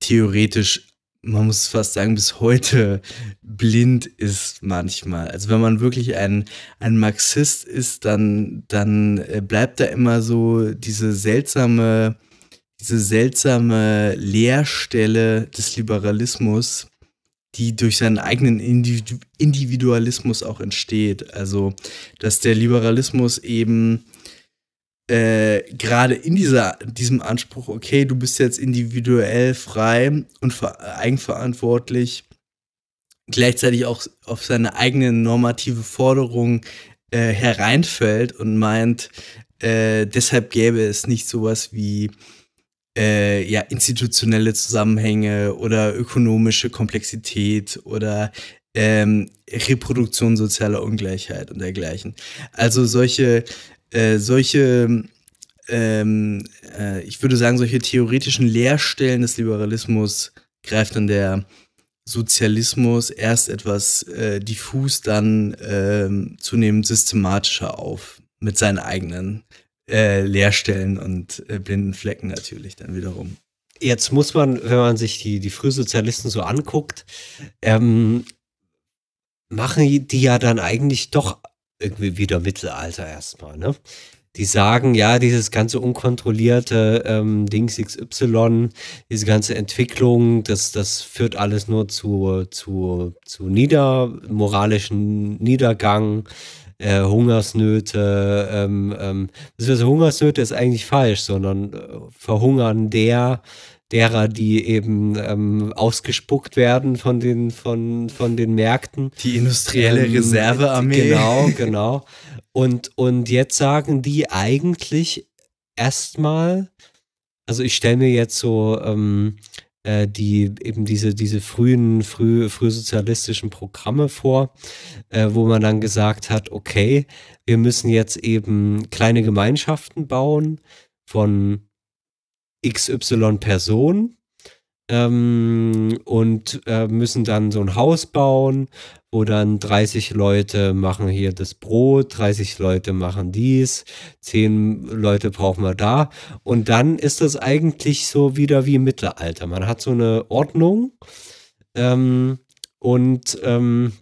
theoretisch man muss fast sagen, bis heute blind ist manchmal. Also wenn man wirklich ein, ein Marxist ist, dann, dann äh, bleibt da immer so diese seltsame, diese seltsame Leerstelle des Liberalismus, die durch seinen eigenen Individu Individualismus auch entsteht. Also, dass der Liberalismus eben äh, gerade in dieser, diesem Anspruch, okay, du bist jetzt individuell frei und ver eigenverantwortlich, gleichzeitig auch auf seine eigene normative Forderung äh, hereinfällt und meint, äh, deshalb gäbe es nicht sowas wie äh, ja, institutionelle Zusammenhänge oder ökonomische Komplexität oder ähm, Reproduktion sozialer Ungleichheit und dergleichen. Also solche äh, solche, ähm, äh, ich würde sagen, solche theoretischen Leerstellen des Liberalismus greift dann der Sozialismus erst etwas äh, diffus, dann ähm, zunehmend systematischer auf, mit seinen eigenen äh, Leerstellen und äh, blinden Flecken natürlich dann wiederum. Jetzt muss man, wenn man sich die, die Frühsozialisten so anguckt, ähm, machen die ja dann eigentlich doch irgendwie wieder Mittelalter erstmal, ne? Die sagen, ja, dieses ganze unkontrollierte ähm, Dings XY, diese ganze Entwicklung, das, das führt alles nur zu, zu, zu nieder, moralischen Niedergang. äh, Hungersnöte, ähm, ähm, also Hungersnöte ist eigentlich falsch, sondern äh, Verhungern der, derer, die eben ähm, ausgespuckt werden von den, von, von den Märkten. Die industrielle Ähm, Reservearmee. Genau, genau. Und, und jetzt sagen die eigentlich erstmal, also ich stelle mir jetzt so ähm, äh, die eben diese, diese frühen, früh, frühsozialistischen Programme vor, äh, wo man dann gesagt hat, okay, wir müssen jetzt eben kleine Gemeinschaften bauen von XY Personen ähm, und äh, müssen dann so ein Haus bauen, wo dann 30 Leute machen hier das Brot, 30 Leute machen dies, 10 Leute brauchen wir da. Und dann ist das eigentlich so wieder wie im Mittelalter. Man hat so eine Ordnung ähm, und ähm,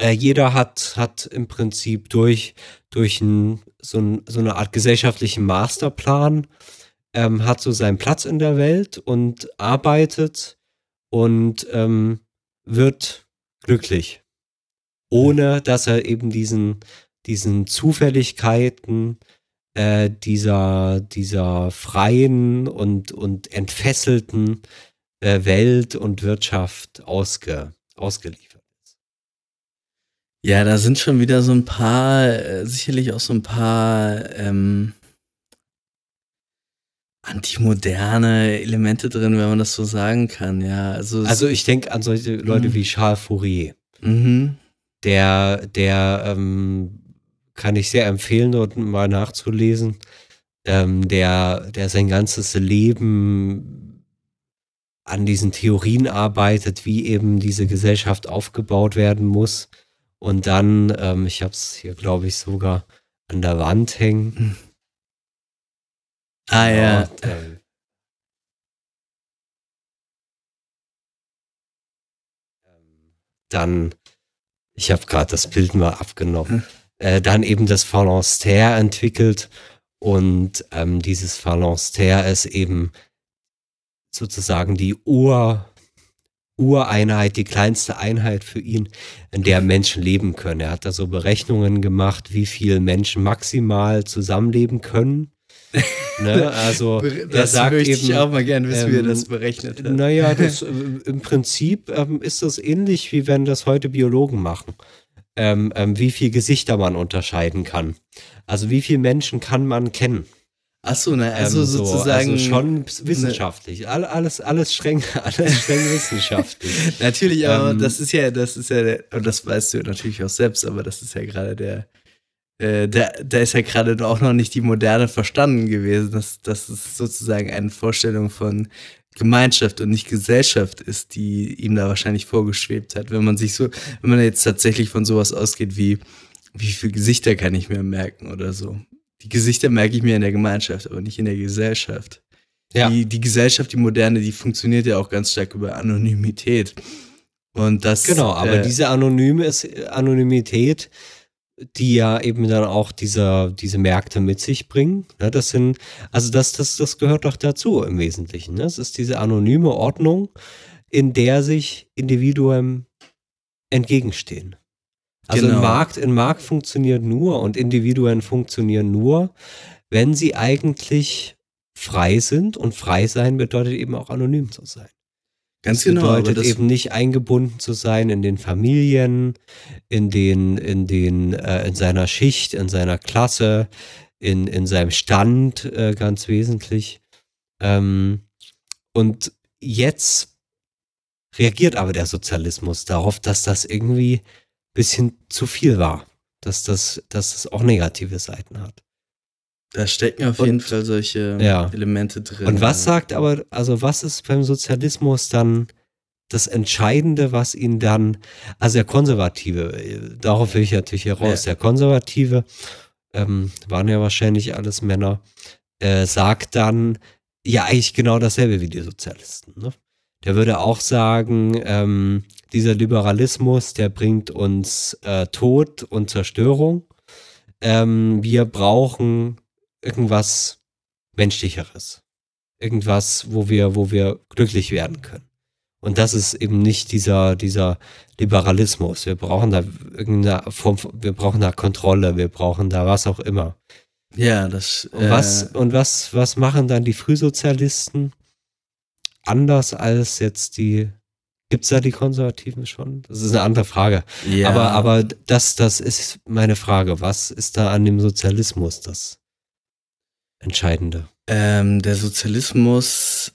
äh, jeder hat, hat im Prinzip durch, durch ein, so, ein, so eine Art gesellschaftlichen Masterplan ähm, hat so seinen Platz in der Welt und arbeitet und ähm, wird glücklich. Ohne dass er eben diesen, diesen Zufälligkeiten äh, dieser, dieser freien und, und entfesselten äh, Welt und Wirtschaft ausge, ausgeliefert ist. Ja, da sind schon wieder so ein paar, äh, sicherlich auch so ein paar ähm, antimoderne Elemente drin, wenn man das so sagen kann. Ja, also, Also ich denke an solche Leute Mhm. wie Charles Fourier. mhm. der, der ähm, kann ich sehr empfehlen, dort mal nachzulesen, ähm, der, der sein ganzes Leben an diesen Theorien arbeitet, wie eben diese Gesellschaft aufgebaut werden muss. Und dann, ähm, ich habe es hier, glaube ich, sogar an der Wand hängen. Ah ja. der- Ähm, Dann, ich habe gerade das Bild mal abgenommen, äh, dann eben das Phalanstère entwickelt und ähm, dieses Phalanstère ist eben sozusagen die Ur, Ureinheit, die kleinste Einheit für ihn, in der Menschen leben können. Er hat da so Berechnungen gemacht, wie viele Menschen maximal zusammenleben können. Ne? Also er Das sagt möchte eben, ich auch mal gerne wissen, wie er ähm, das berechnet hat. naja, das, äh, im Prinzip ähm, ist das ähnlich, wie wenn das heute Biologen machen. Ähm, ähm, wie viel Gesichter man unterscheiden kann. Also wie viele Menschen kann man kennen? Achso, na, also Ähm, so, sozusagen. Also schon wissenschaftlich. All, alles, alles streng, alles streng wissenschaftlich. Natürlich, aber Ähm, das ist ja, das ist ja, der, und das weißt du natürlich auch selbst, aber das ist ja gerade der, äh, der, da ist ja gerade auch noch nicht die Moderne verstanden gewesen, dass, dass es sozusagen eine Vorstellung von Gemeinschaft und nicht Gesellschaft ist, die ihm da wahrscheinlich vorgeschwebt hat. Wenn man sich so, wenn man jetzt tatsächlich von sowas ausgeht wie, wie viele Gesichter kann ich mir merken oder so. Die Gesichter merke ich mir in der Gemeinschaft, aber nicht in der Gesellschaft. Ja. Die, die Gesellschaft, die moderne, die funktioniert ja auch ganz stark über Anonymität. Und das. Genau, aber äh, diese Anonyme ist, Anonymität, die ja eben dann auch dieser, diese Märkte mit sich bringen. Ne, das sind, also das, das, das gehört doch dazu im Wesentlichen. Ne? Es ist diese anonyme Ordnung, in der sich Individuen entgegenstehen. Also Genau. ein Markt, ein Markt funktioniert nur und Individuen funktionieren nur, wenn sie eigentlich frei sind und frei sein bedeutet eben auch anonym zu sein. Ganz Das genau. Bedeutet eben nicht eingebunden zu sein in den Familien, in den, in den, äh, in seiner Schicht, in seiner Klasse, in, in seinem Stand, äh, ganz wesentlich. Ähm, und jetzt reagiert aber der Sozialismus darauf, dass das irgendwie ein bisschen zu viel war. Dass das, dass das auch negative Seiten hat. Da stecken auf Und- jeden Fall solche Ja. Elemente drin. Und was sagt aber, also was ist beim Sozialismus dann das Entscheidende, was ihn dann, also der Konservative, äh, darauf will ich natürlich heraus, Ja. der Konservative, ähm, waren ja wahrscheinlich alles Männer, äh, sagt dann ja eigentlich genau dasselbe wie die Sozialisten. Ne? Der würde auch sagen, ähm, dieser Liberalismus, der bringt uns äh, Tod und Zerstörung. Ähm, wir brauchen irgendwas Menschlicheres irgendwas, wo wir, wo wir glücklich werden können. Und das ist eben nicht dieser, dieser Liberalismus. Wir brauchen da irgendeine Form, wir brauchen da Kontrolle, wir brauchen da was auch immer. Ja, das. Und was, und was, was machen dann die Frühsozialisten anders als jetzt die, gibt's da die Konservativen schon? Das ist eine andere Frage. ja, Aber, aber das, das ist meine Frage. Was ist da an dem Sozialismus das Entscheidende? Ähm, der Sozialismus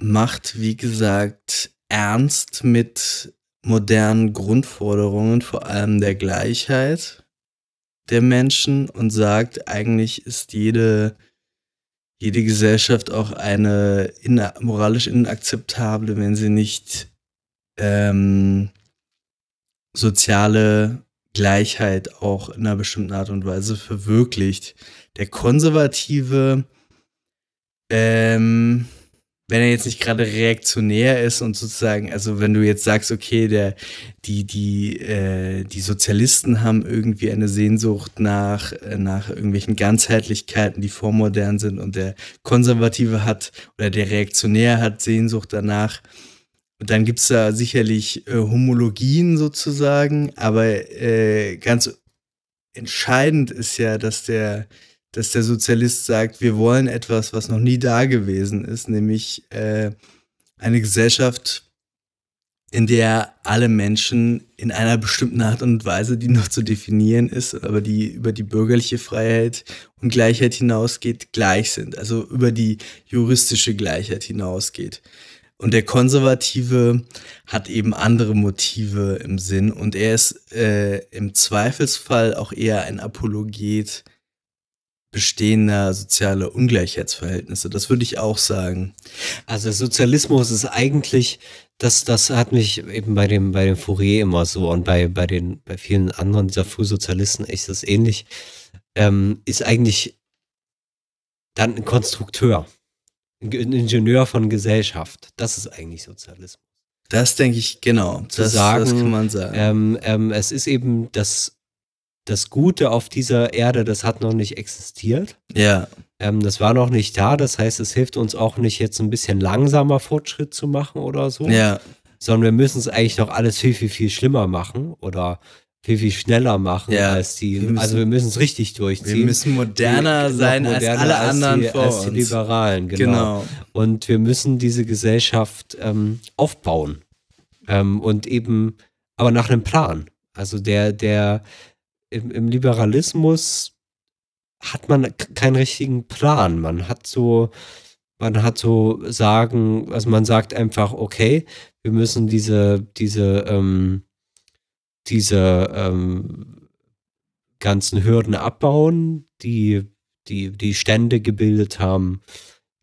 macht, wie gesagt, ernst mit modernen Grundforderungen, vor allem der Gleichheit der Menschen und sagt, eigentlich ist jede, jede Gesellschaft auch eine inna moralisch inakzeptable, wenn sie nicht ähm, soziale Gleichheit auch in einer bestimmten Art und Weise verwirklicht. Der Konservative, ähm, wenn er jetzt nicht gerade reaktionär ist und sozusagen, also wenn du jetzt sagst, okay, der, die, die, äh, die Sozialisten haben irgendwie eine Sehnsucht nach, äh, nach irgendwelchen Ganzheitlichkeiten, die vormodern sind und der Konservative hat oder der Reaktionär hat Sehnsucht danach. Und dann gibt's da sicherlich äh, Homologien sozusagen, aber äh, ganz entscheidend ist ja, dass der, dass der Sozialist sagt, wir wollen etwas, was noch nie da gewesen ist, nämlich äh, eine Gesellschaft, in der alle Menschen in einer bestimmten Art und Weise, die noch zu definieren ist, aber die über die bürgerliche Freiheit und Gleichheit hinausgeht, gleich sind. Also über die juristische Gleichheit hinausgeht. Und der Konservative hat eben andere Motive im Sinn und er ist äh, im Zweifelsfall auch eher ein Apologet bestehender sozialer Ungleichheitsverhältnisse. Das würde ich auch sagen. Also Sozialismus ist eigentlich, das, das hat mich eben bei dem, bei dem Fourier immer so und bei, bei den, bei vielen anderen dieser Frühsozialisten echt das ähnlich, ähm, ist eigentlich dann ein Konstrukteur, ein Ge- ein Ingenieur von Gesellschaft. Das ist eigentlich Sozialismus. Das denke ich, genau. Zu das, sagen, das kann man sagen. Ähm, ähm, es ist eben das, das Gute auf dieser Erde, das hat noch nicht existiert. ja, Ähm, das war noch nicht da. Das heißt, es hilft uns auch nicht, jetzt ein bisschen langsamer Fortschritt zu machen oder so. ja, sondern wir müssen es eigentlich noch alles viel, viel, viel schlimmer machen oder viel, viel schneller machen Ja, als die. wir müssen- also wir müssen es richtig wir durchziehen. müssen moderner Noch sein moderner als alle anderen die, vor als die uns. Liberalen, genau. Genau. Und wir müssen diese Gesellschaft ähm, aufbauen. Ähm, und eben, aber nach einem Plan. Also der, der im, im Liberalismus hat man keinen richtigen Plan. Man hat so, man hat so sagen, also man sagt einfach, okay, wir müssen diese, diese, ähm, diese ähm, ganzen Hürden abbauen, die, die, die Stände gebildet haben,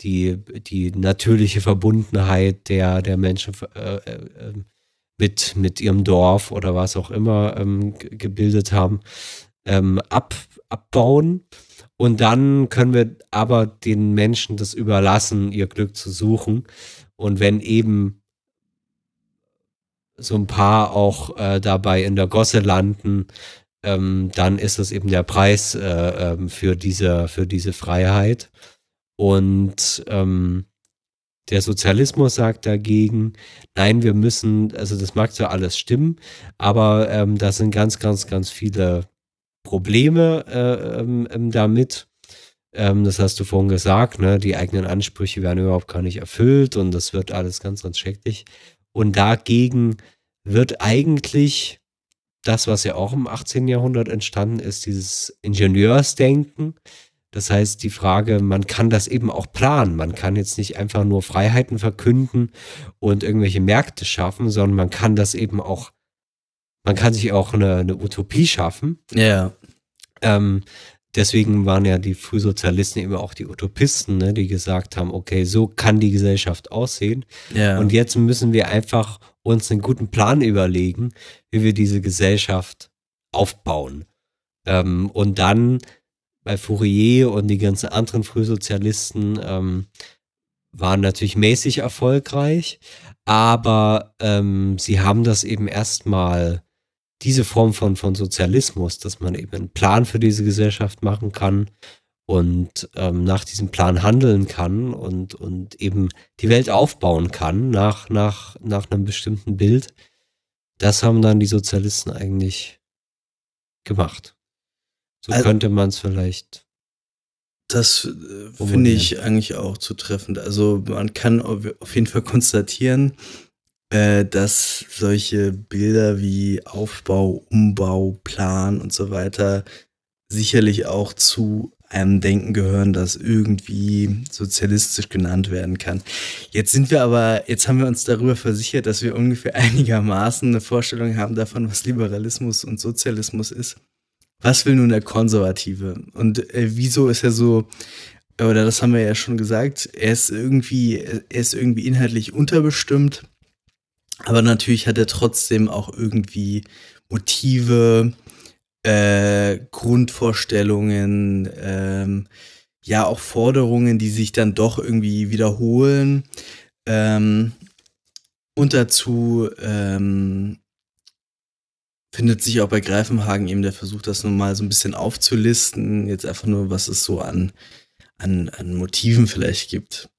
die, die natürliche Verbundenheit der, der Menschen äh, äh, mit, mit ihrem Dorf oder was auch immer ähm, ge- gebildet haben, ähm, ab, abbauen. Und dann können wir aber den Menschen das überlassen, ihr Glück zu suchen. Und wenn eben so ein paar auch äh, dabei in der Gosse landen, ähm, dann ist es eben der Preis äh, ähm, für diese, für diese Freiheit. Und ähm, der Sozialismus sagt dagegen, nein, wir müssen, also das mag zwar alles stimmen, aber ähm, da sind ganz, ganz, ganz viele Probleme äh, ähm, ähm, damit. Ähm, das hast du vorhin gesagt, ne? die eigenen Ansprüche werden überhaupt gar nicht erfüllt und das wird alles ganz, ganz schrecklich. Und dagegen wird eigentlich das, was ja auch im 18. Jahrhundert entstanden ist, dieses Ingenieursdenken. Das heißt, die Frage, man kann das eben auch planen. Man kann jetzt nicht einfach nur Freiheiten verkünden und irgendwelche Märkte schaffen, sondern man kann das eben auch, man kann sich auch eine, eine Utopie schaffen. Ja, Ähm, deswegen waren ja die Frühsozialisten eben auch die Utopisten, ne, die gesagt haben, okay, so kann die Gesellschaft aussehen. ja. Und jetzt müssen wir einfach uns einen guten Plan überlegen, wie wir diese Gesellschaft aufbauen. Ähm, und dann bei Fourier und die ganzen anderen Frühsozialisten ähm, waren natürlich mäßig erfolgreich, aber ähm, sie haben das eben erstmal diese Form von, von Sozialismus, dass man eben einen Plan für diese Gesellschaft machen kann und ähm, nach diesem Plan handeln kann und, und eben die Welt aufbauen kann nach, nach, nach einem bestimmten Bild. Das haben dann die Sozialisten eigentlich gemacht. So Also- könnte man es vielleicht. Das äh, finde ich eigentlich auch zutreffend. Also man kann auf auf jeden Fall konstatieren, äh, dass solche Bilder wie Aufbau, Umbau, Plan und so weiter sicherlich auch zu einem Denken gehören, das irgendwie sozialistisch genannt werden kann. Jetzt sind wir aber, jetzt haben wir uns darüber versichert, dass wir ungefähr einigermaßen eine Vorstellung haben davon, was Liberalismus und Sozialismus ist. Was will nun der Konservative? Und äh, wieso ist er so, oder das haben wir ja schon gesagt, er ist irgendwie, er ist irgendwie inhaltlich unterbestimmt, aber natürlich hat er trotzdem auch irgendwie Motive, äh, Grundvorstellungen, ähm, ja auch Forderungen, die sich dann doch irgendwie wiederholen. Ähm, und dazu ähm, findet sich auch bei Greifenhagen eben der Versuch, das nun mal so ein bisschen aufzulisten. Jetzt einfach nur, was es so an, an, an Motiven vielleicht gibt.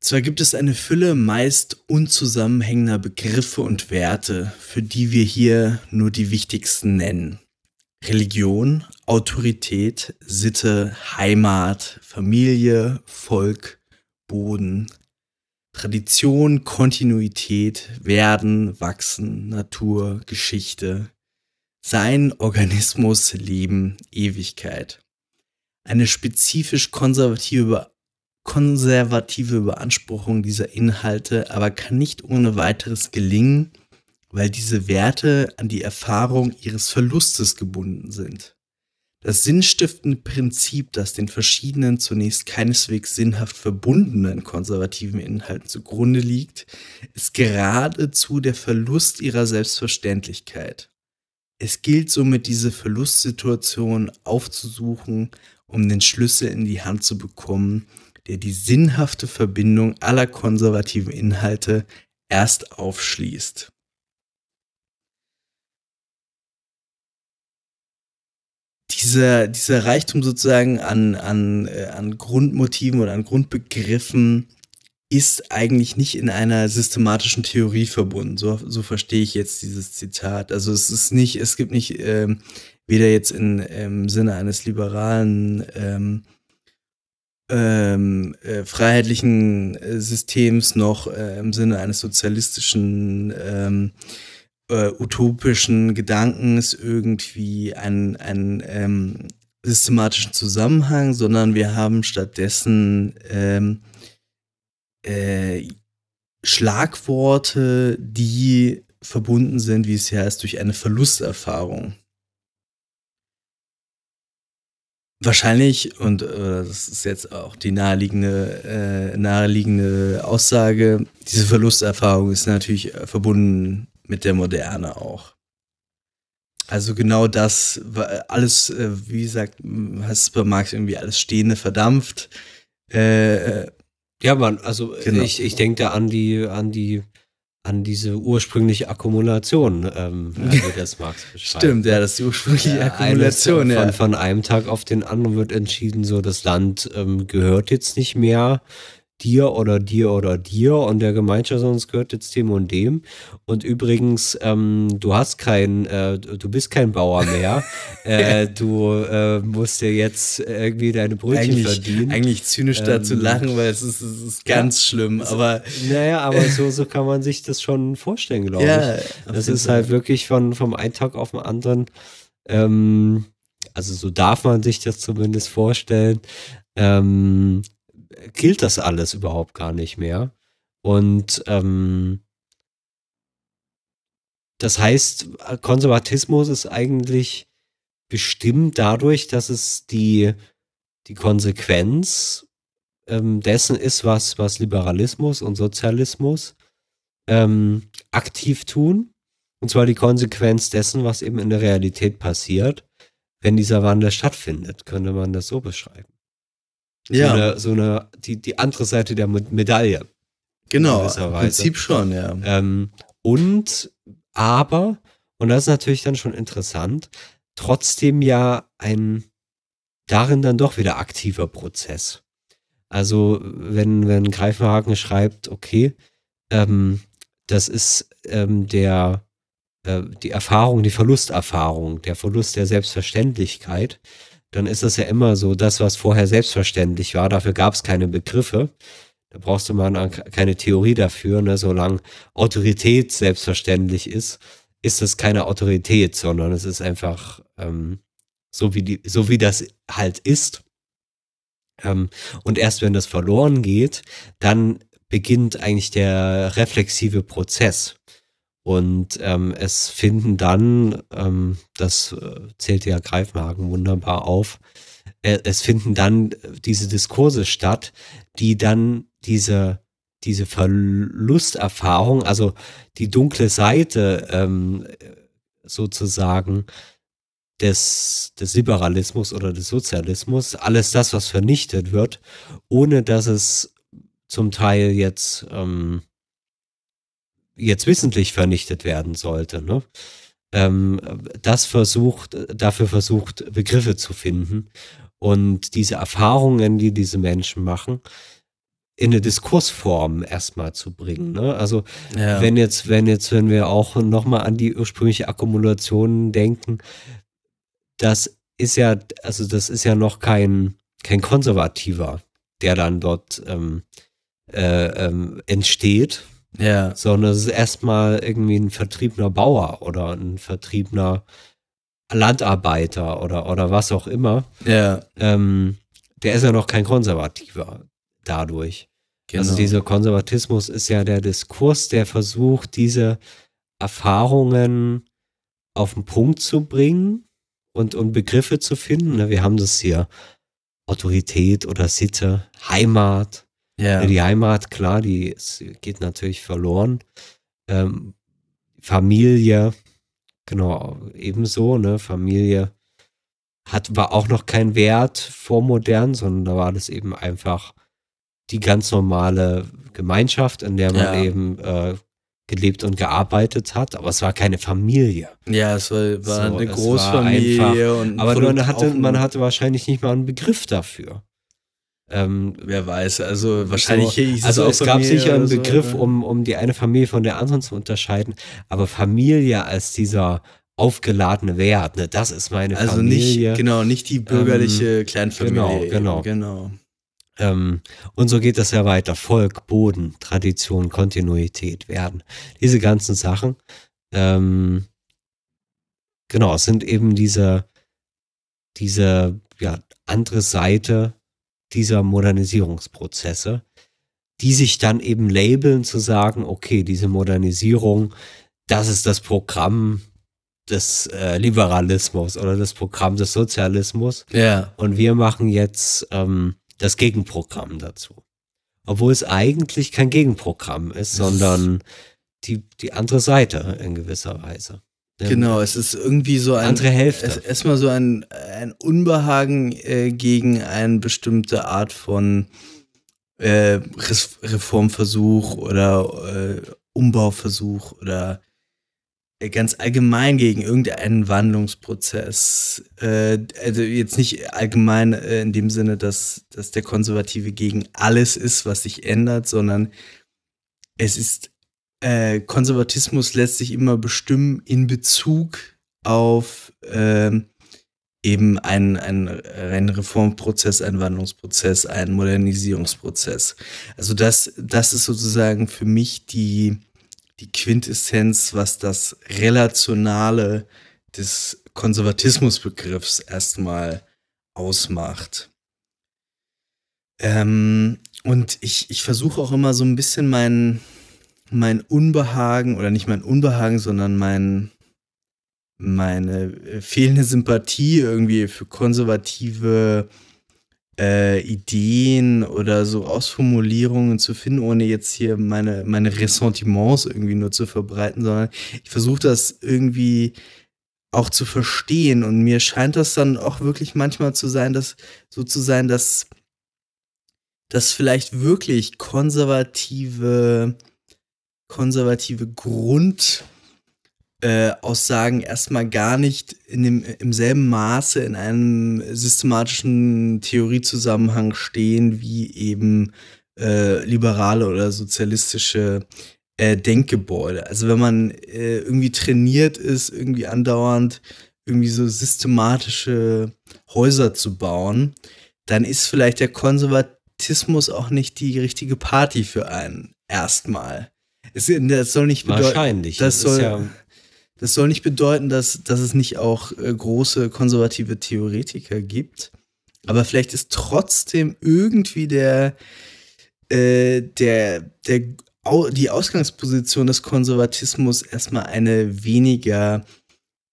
Zwar gibt es eine Fülle meist unzusammenhängender Begriffe und Werte, für die wir hier nur die wichtigsten nennen. Religion, Autorität, Sitte, Heimat, Familie, Volk, Boden, Tradition, Kontinuität, Werden, Wachsen, Natur, Geschichte, Sein, Organismus, Leben, Ewigkeit. Eine spezifisch konservative, konservative Beanspruchung dieser Inhalte aber kann nicht ohne weiteres gelingen, weil diese Werte an die Erfahrung ihres Verlustes gebunden sind. Das sinnstiftende Prinzip, das den verschiedenen, zunächst keineswegs sinnhaft verbundenen konservativen Inhalten zugrunde liegt, ist geradezu der Verlust ihrer Selbstverständlichkeit. Es gilt somit, diese Verlustsituation aufzusuchen, um den Schlüssel in die Hand zu bekommen, der die sinnhafte Verbindung aller konservativen Inhalte erst aufschließt. Dieser, dieser Reichtum sozusagen an, an, äh, an Grundmotiven oder an Grundbegriffen ist eigentlich nicht in einer systematischen Theorie verbunden. So, so verstehe ich jetzt dieses Zitat. Also es ist nicht, es gibt nicht ähm, weder jetzt in, im Sinne eines liberalen ähm, ähm, äh, freiheitlichen äh, Systems noch äh, im Sinne eines sozialistischen ähm, äh, utopischen Gedankens irgendwie einen, einen ähm, systematischen Zusammenhang, sondern wir haben stattdessen ähm, äh, Schlagworte, die verbunden sind, wie es ja heißt, durch eine Verlusterfahrung. Wahrscheinlich, und äh, das ist jetzt auch die naheliegende, äh, naheliegende Aussage, diese Verlusterfahrung ist natürlich äh, verbunden mit der Moderne auch. Also genau das, wa- alles, äh, wie gesagt, m, heißt es bei Marx irgendwie alles Stehende verdampft. Äh, äh, Ja, man, also Genau. ich, ich denke da an die, an die, an diese ursprüngliche Akkumulation, ähm, wie das Marx beschreibt. stimmt, ja, das ist die ursprüngliche Ja, Akkumulation, eines, ja. von, von einem Tag auf den anderen wird entschieden, so das Land ähm, gehört jetzt nicht mehr dir oder dir oder dir und der Gemeinschaft, sondern es gehört jetzt dem und dem. Und übrigens, ähm, du hast kein, äh, du bist kein Bauer mehr. äh, du äh, musst dir jetzt irgendwie deine Brötchen Eigentlich, verdienen. eigentlich zynisch Ähm, lachen, weil es ist, es ist ganz schlimm, aber Naja, aber so, so kann man sich das schon vorstellen, glaube ja, ich. Das ist halt wirklich von, vom einen Tag auf den anderen, ähm, also so darf man sich das zumindest vorstellen, ähm, gilt das alles überhaupt gar nicht mehr. Und ähm, das heißt, Konservatismus ist eigentlich bestimmt dadurch, dass es die, die Konsequenz ähm, dessen ist, was, was Liberalismus und Sozialismus ähm, aktiv tun. Und zwar die Konsequenz dessen, was eben in der Realität passiert, wenn dieser Wandel stattfindet, könnte man das so beschreiben. So ja, eine, so eine die, die andere Seite der Me- Medaille. genau, im. Prinzip schon, ja. Ähm, und aber, und das ist natürlich dann schon interessant, trotzdem ja ein darin dann doch wieder aktiver Prozess. Also wenn, wenn Greifenhagen schreibt, okay, ähm, das ist ähm, der, äh, die Erfahrung, die Verlusterfahrung, der Verlust der Selbstverständlichkeit, dann ist das ja immer so, das, was vorher selbstverständlich war, dafür gab es keine Begriffe. Da brauchst du mal keine Theorie dafür, ne? solange Autorität selbstverständlich ist, ist es keine Autorität, sondern es ist einfach ähm, so, wie die, so wie das halt ist. Ähm, und erst wenn das verloren geht, dann beginnt eigentlich der reflexive Prozess. Und ähm, es finden dann, ähm, das äh, zählt ja Greifmagen wunderbar auf, äh, es finden dann diese Diskurse statt, die dann diese, diese Verlusterfahrung, also die dunkle Seite ähm, sozusagen des, des Liberalismus oder des Sozialismus, alles das, was vernichtet wird, ohne dass es zum Teil jetzt ähm, jetzt wissentlich vernichtet werden sollte. Ne? Ähm, das versucht, dafür versucht, Begriffe zu finden und diese Erfahrungen, die diese Menschen machen, in eine Diskursform erstmal zu bringen. Ne? Also ja. wenn jetzt, wenn jetzt, wenn wir auch nochmal an die ursprüngliche Akkumulation denken, das ist ja, also das ist ja noch kein, kein Konservativer, der dann dort ähm, äh, ähm, entsteht, ja. Sondern es ist erstmal irgendwie ein vertriebener Bauer oder ein vertriebener Landarbeiter oder, oder was auch immer. Ja. Ähm, der ist ja noch kein Konservativer dadurch. Also genau. Also dieser Konservatismus ist ja der Diskurs, der versucht, diese Erfahrungen auf den Punkt zu bringen und, und Begriffe zu finden. Ne, wir haben das hier. Autorität oder Sitte, Heimat, ja. Die Heimat, klar, die geht natürlich verloren. Ähm, Familie, genau, ebenso, ne? Familie hat, war auch noch kein Wert vor modern, sondern da war das eben einfach die ganz normale Gemeinschaft, in der man ja. eben äh, gelebt und gearbeitet hat, aber es war keine Familie. Ja, es war, war so, eine Großfamilie. War einfach, aber man hatte, man hatte wahrscheinlich nicht mal einen Begriff dafür. Ähm, Wer weiß, also wahrscheinlich so, Also es gab sicher einen Begriff, so, um, um die eine Familie von der anderen zu unterscheiden, aber Familie als dieser aufgeladene Wert, ne, das ist meine also Familie. Also nicht, genau, nicht die bürgerliche ähm, Kleinfamilie. Genau, genau. genau. Ähm, und so geht das ja weiter. Volk, Boden, Tradition, Kontinuität, Werden. Diese ganzen Sachen. Ähm, genau, es sind eben diese, diese ja, andere Seite dieser Modernisierungsprozesse, die sich dann eben labeln zu sagen, okay, diese Modernisierung, das ist das Programm des äh, Liberalismus oder das Programm des Sozialismus. Ja. Und wir machen jetzt ähm, das Gegenprogramm dazu. Obwohl es eigentlich kein Gegenprogramm ist, sondern die, die andere Seite in gewisser Weise. Genau, es ist irgendwie so ein. Andere Hälfte. Erstmal so ein, ein Unbehagen äh, gegen eine bestimmte Art von äh, Reformversuch oder äh, Umbauversuch oder äh, ganz allgemein gegen irgendeinen Wandlungsprozess. Äh, also jetzt nicht allgemein äh, in dem Sinne, dass, dass der Konservative gegen alles ist, was sich ändert, sondern es ist äh, Konservatismus lässt sich immer bestimmen in Bezug auf äh, eben einen, einen, einen Reformprozess, einen Wandlungsprozess, einen Modernisierungsprozess. Also das, das ist sozusagen für mich die, die Quintessenz, was das Relationale des Konservatismusbegriffs erstmal ausmacht. Ähm, und ich, ich versuche auch immer so ein bisschen meinen mein Unbehagen oder nicht mein Unbehagen, sondern mein meine äh, fehlende Sympathie irgendwie für konservative äh, Ideen oder so Ausformulierungen zu finden, ohne jetzt hier meine, meine Ressentiments irgendwie nur zu verbreiten, sondern ich versuche das irgendwie auch zu verstehen. Und mir scheint das dann auch wirklich manchmal zu sein, dass so zu sein, dass dass vielleicht wirklich konservative konservative äh, Aussagen erstmal gar nicht in dem, im selben Maße in einem systematischen Theoriezusammenhang stehen wie eben äh, liberale oder sozialistische äh, Denkgebäude. Also wenn man äh, irgendwie trainiert ist, irgendwie andauernd irgendwie so systematische Häuser zu bauen, dann ist vielleicht der Konservatismus auch nicht die richtige Party für einen erstmal. Es, das soll nicht bedeuten, Wahrscheinlich. Das, Das soll, ja- das soll nicht bedeuten, dass, dass es nicht auch äh, große konservative Theoretiker gibt. Aber vielleicht ist trotzdem irgendwie der, äh, der, der, die Ausgangsposition des Konservatismus erstmal eine weniger,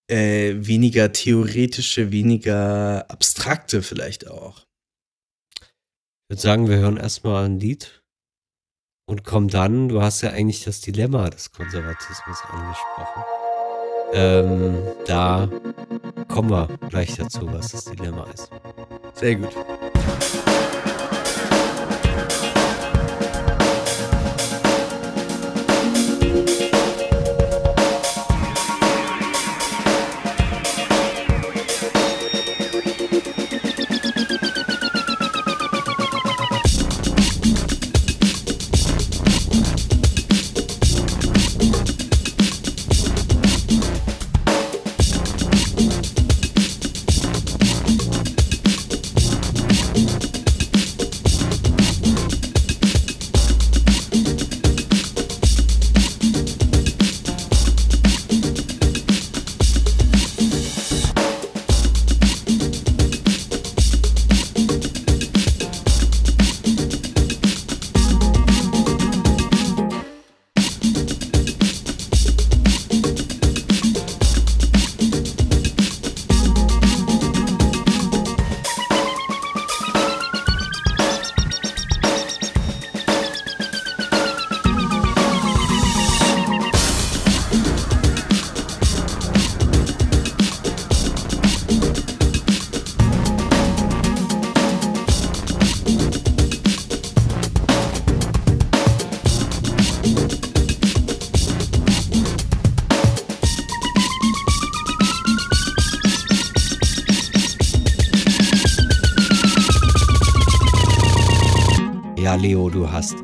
äh, weniger theoretische, weniger abstrakte vielleicht auch. Ich würde sagen, wir hören erstmal ein Lied und kommen dann, du hast ja eigentlich das Dilemma des Konservatismus angesprochen. Ähm, da kommen wir gleich dazu, was das Dilemma ist. Sehr gut.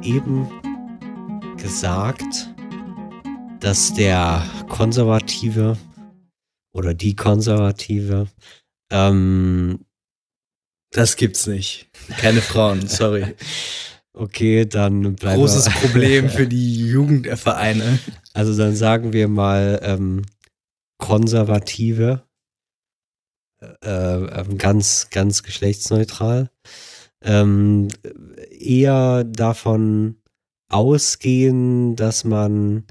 Eben gesagt, dass der Konservative oder die Konservative ähm, Das gibt's nicht. Keine Frauen, sorry. okay, dann bleiben Großes. Problem für die Jugendvereine. Also dann sagen wir mal ähm, Konservative, äh, ähm, ganz, ganz geschlechtsneutral, ähm, eher davon ausgehen, dass man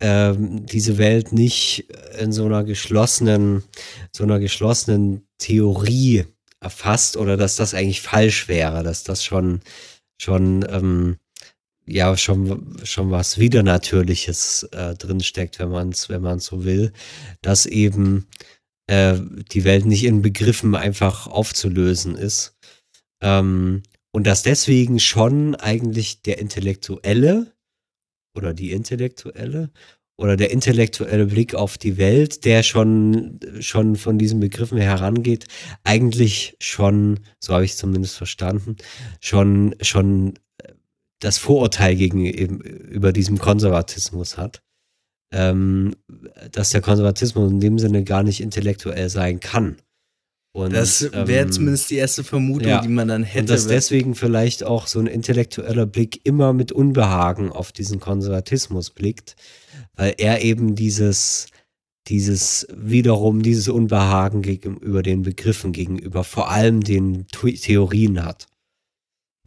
ähm, diese Welt nicht in so einer geschlossenen, so einer geschlossenen Theorie erfasst oder dass das eigentlich falsch wäre, dass das schon, schon ähm, ja schon, schon was Widernatürliches äh, drinsteckt, wenn man es wenn man's so will, dass eben äh, die Welt nicht in Begriffen einfach aufzulösen ist. Ähm, und dass deswegen schon eigentlich der Intellektuelle oder die Intellektuelle oder der intellektuelle Blick auf die Welt, der schon, schon von diesen Begriffen herangeht, eigentlich schon, so habe ich es zumindest verstanden, schon, schon das Vorurteil gegenüber diesem Konservatismus hat. Ähm, dass der Konservatismus in dem Sinne gar nicht intellektuell sein kann. Und, Das wäre ähm, zumindest die erste Vermutung, ja. die man dann und hätte. dass wenn- deswegen vielleicht auch so ein intellektueller Blick immer mit Unbehagen auf diesen Konservatismus blickt, weil er eben dieses, dieses wiederum dieses Unbehagen gegenüber den Begriffen, gegenüber vor allem den Theorien hat.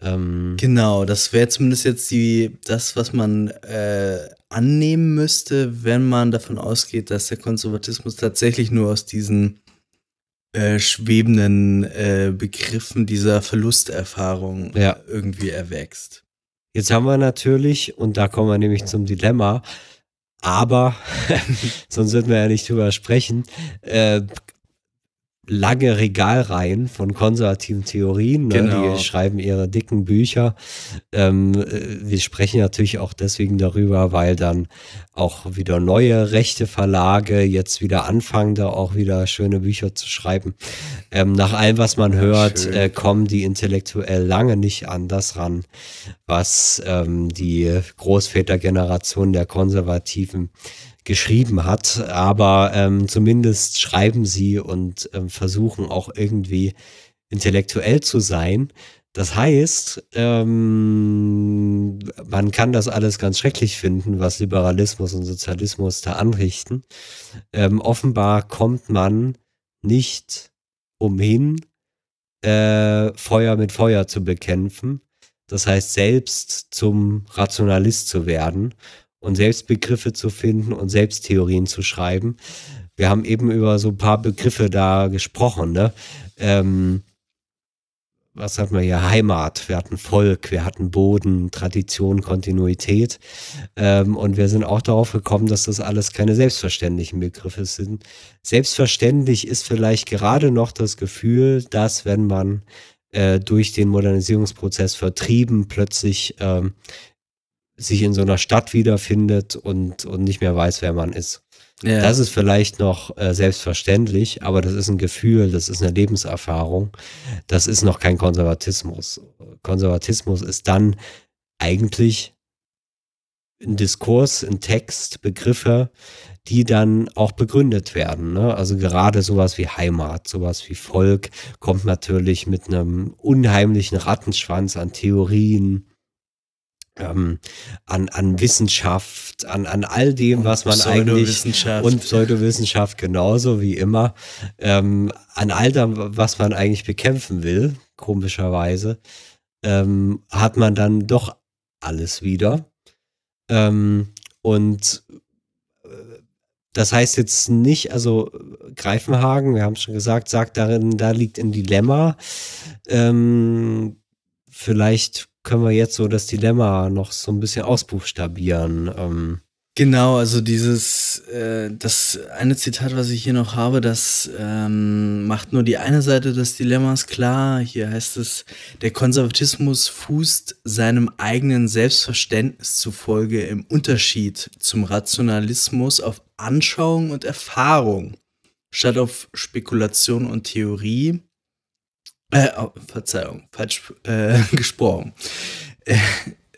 Ähm, Genau, das wäre zumindest jetzt die, das, was man äh, annehmen müsste, wenn man davon ausgeht, dass der Konservatismus tatsächlich nur aus diesen äh, schwebenden äh, Begriffen dieser Verlusterfahrung Ja. irgendwie erwächst. Jetzt haben wir natürlich, und da kommen wir nämlich zum Dilemma, aber, sonst würden wir ja nicht drüber sprechen, äh, lange Regalreihen von konservativen Theorien. Ne? Genau. Die schreiben ihre dicken Bücher. Ähm, äh, wir sprechen natürlich auch deswegen darüber, weil dann auch wieder neue rechte Verlage jetzt wieder anfangen, da auch wieder schöne Bücher zu schreiben. Ähm, nach allem, was man hört, äh, kommen die intellektuell lange nicht an das ran, was ähm, die Großvätergeneration der Konservativen geschrieben hat, aber ähm, zumindest schreiben sie und ähm, versuchen auch irgendwie intellektuell zu sein. Das heißt, ähm, man kann das alles ganz schrecklich finden, was Liberalismus und Sozialismus da anrichten. Ähm, offenbar kommt man nicht umhin, äh, Feuer mit Feuer zu bekämpfen. Das heißt, selbst zum Rationalist zu werden und selbst Begriffe zu finden und selbst Theorien zu schreiben. Wir haben eben über so ein paar Begriffe da gesprochen, ne? Ähm, was hatten wir hier? Heimat, wir hatten Volk, wir hatten Boden, Tradition, Kontinuität. Ähm, und wir sind auch darauf gekommen, dass das alles keine selbstverständlichen Begriffe sind. Selbstverständlich ist vielleicht gerade noch das Gefühl, dass wenn man äh, durch den Modernisierungsprozess vertrieben plötzlich ähm, sich in so einer Stadt wiederfindet und, und nicht mehr weiß, wer man ist. Ja. Das ist vielleicht noch äh, selbstverständlich, aber das ist ein Gefühl, das ist eine Lebenserfahrung. Das ist noch kein Konservatismus. Konservatismus ist dann eigentlich ein Diskurs, ein Text, Begriffe, die dann auch begründet werden. Ne? Also gerade sowas wie Heimat, sowas wie Volk kommt natürlich mit einem unheimlichen Rattenschwanz an Theorien, ähm, an, an Wissenschaft, an, an all dem, was man eigentlich und Pseudowissenschaft genauso wie immer, ähm, an all dem, was man eigentlich bekämpfen will, komischerweise, ähm, hat man dann doch alles wieder. Ähm, und äh, das heißt jetzt nicht, also Greifenhagen, wir haben es schon gesagt, sagt darin, da liegt ein Dilemma. Ähm, vielleicht können wir jetzt so das Dilemma noch so ein bisschen ausbuchstabieren. Ähm, Genau, also dieses, äh, das eine Zitat, was ich hier noch habe, das ähm, macht nur die eine Seite des Dilemmas klar. Hier heißt es, der Konservatismus fußt seinem eigenen Selbstverständnis zufolge im Unterschied zum Rationalismus auf Anschauung und Erfahrung statt auf Spekulation und Theorie. Äh, oh, Verzeihung, falsch äh, gesprochen. Äh,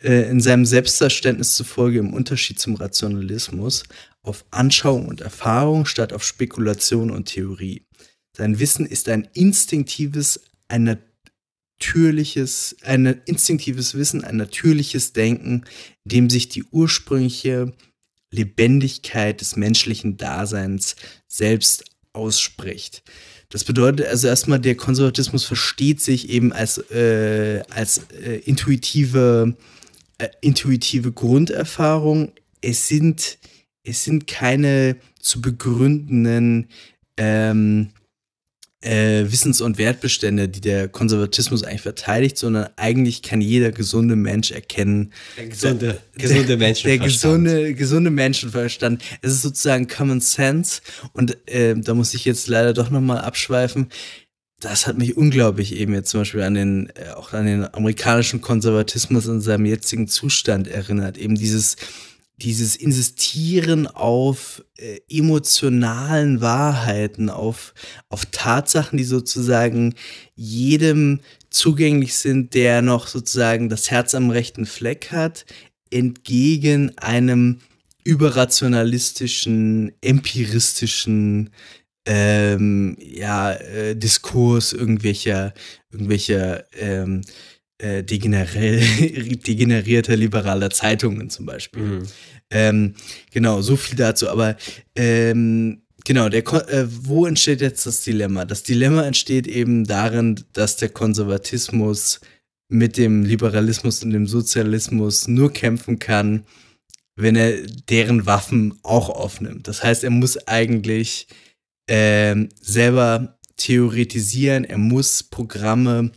äh, in seinem Selbstverständnis zufolge im Unterschied zum Rationalismus auf Anschauung und Erfahrung statt auf Spekulation und Theorie. Sein Wissen ist ein instinktives, ein natürliches, ein instinktives Wissen, ein natürliches Denken, in dem sich die ursprüngliche Lebendigkeit des menschlichen Daseins selbst ausspricht. Das bedeutet also erstmal, der Konservatismus versteht sich eben als, äh, als äh, intuitive, äh, intuitive Grunderfahrung. Es sind, es sind keine zu begründenden ähm, äh, Wissens- und Wertbestände, die der Konservatismus eigentlich verteidigt, sondern eigentlich kann jeder gesunde Mensch erkennen, der gesunde, gesunde Menschenverstand. der gesunde, gesunde Menschenverstand. Es ist sozusagen Common Sense. Und äh, da muss ich jetzt leider doch nochmal abschweifen. Das hat mich unglaublich eben jetzt zum Beispiel an den, äh, auch an den amerikanischen Konservatismus in seinem jetzigen Zustand erinnert. Eben dieses, dieses Insistieren auf äh, emotionalen Wahrheiten, auf, auf Tatsachen, die sozusagen jedem zugänglich sind, der noch sozusagen das Herz am rechten Fleck hat, entgegen einem überrationalistischen, empiristischen ähm, ja, äh, Diskurs irgendwelcher, irgendwelcher ähm, äh, degeneri degenerierter liberaler Zeitungen zum Beispiel. Mhm. Ähm, genau, so viel dazu. Aber ähm, genau, der, äh, wo entsteht jetzt das Dilemma? Das Dilemma entsteht eben darin, dass der Konservatismus mit dem Liberalismus und dem Sozialismus nur kämpfen kann, wenn er deren Waffen auch aufnimmt. Das heißt, er muss eigentlich ähm, selber theoretisieren, er muss Programme,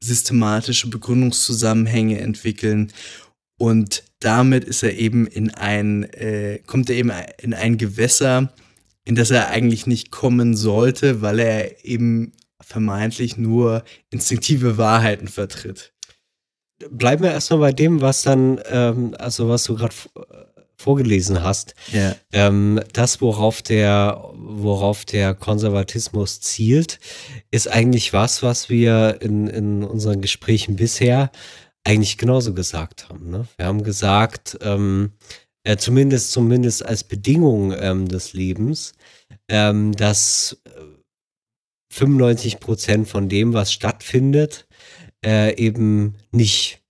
systematische Begründungszusammenhänge entwickeln und damit ist er eben in ein, äh, kommt er eben in ein Gewässer, in das er eigentlich nicht kommen sollte, weil er eben vermeintlich nur instinktive Wahrheiten vertritt. Bleiben wir erstmal bei dem, was dann, ähm, also was du gerade vorgelesen hast. Ja. Ähm, das, worauf der, worauf der Konservatismus zielt, ist eigentlich was, was wir in, in unseren Gesprächen bisher eigentlich genauso gesagt haben. Ne? Wir haben gesagt, ähm, äh, zumindest, zumindest als Bedingung ähm, des Lebens, ähm, dass 95 äh, Prozent von dem, was stattfindet, äh, eben nicht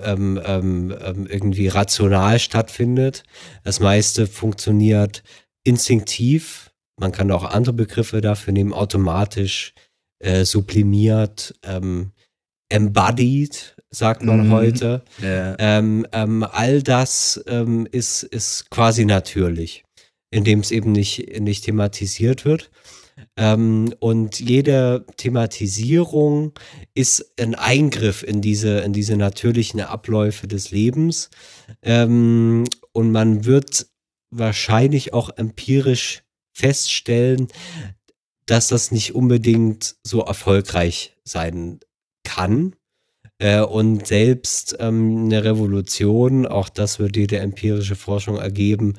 ähm, ähm, ähm, irgendwie rational stattfindet. Das meiste funktioniert instinktiv. Man kann auch andere Begriffe dafür nehmen, automatisch, äh, sublimiert, ähm, embodied, sagt man mhm. heute. Ja. Ähm, ähm, all das ähm, ist, ist quasi natürlich, indem es eben nicht, nicht thematisiert wird. Ähm, und jede Thematisierung ist ein Eingriff in diese, in diese natürlichen Abläufe des Lebens. Ähm, und man wird wahrscheinlich auch empirisch feststellen, dass das nicht unbedingt so erfolgreich sein kann. Äh, und selbst ähm, eine Revolution, auch das wird jede empirische Forschung ergeben,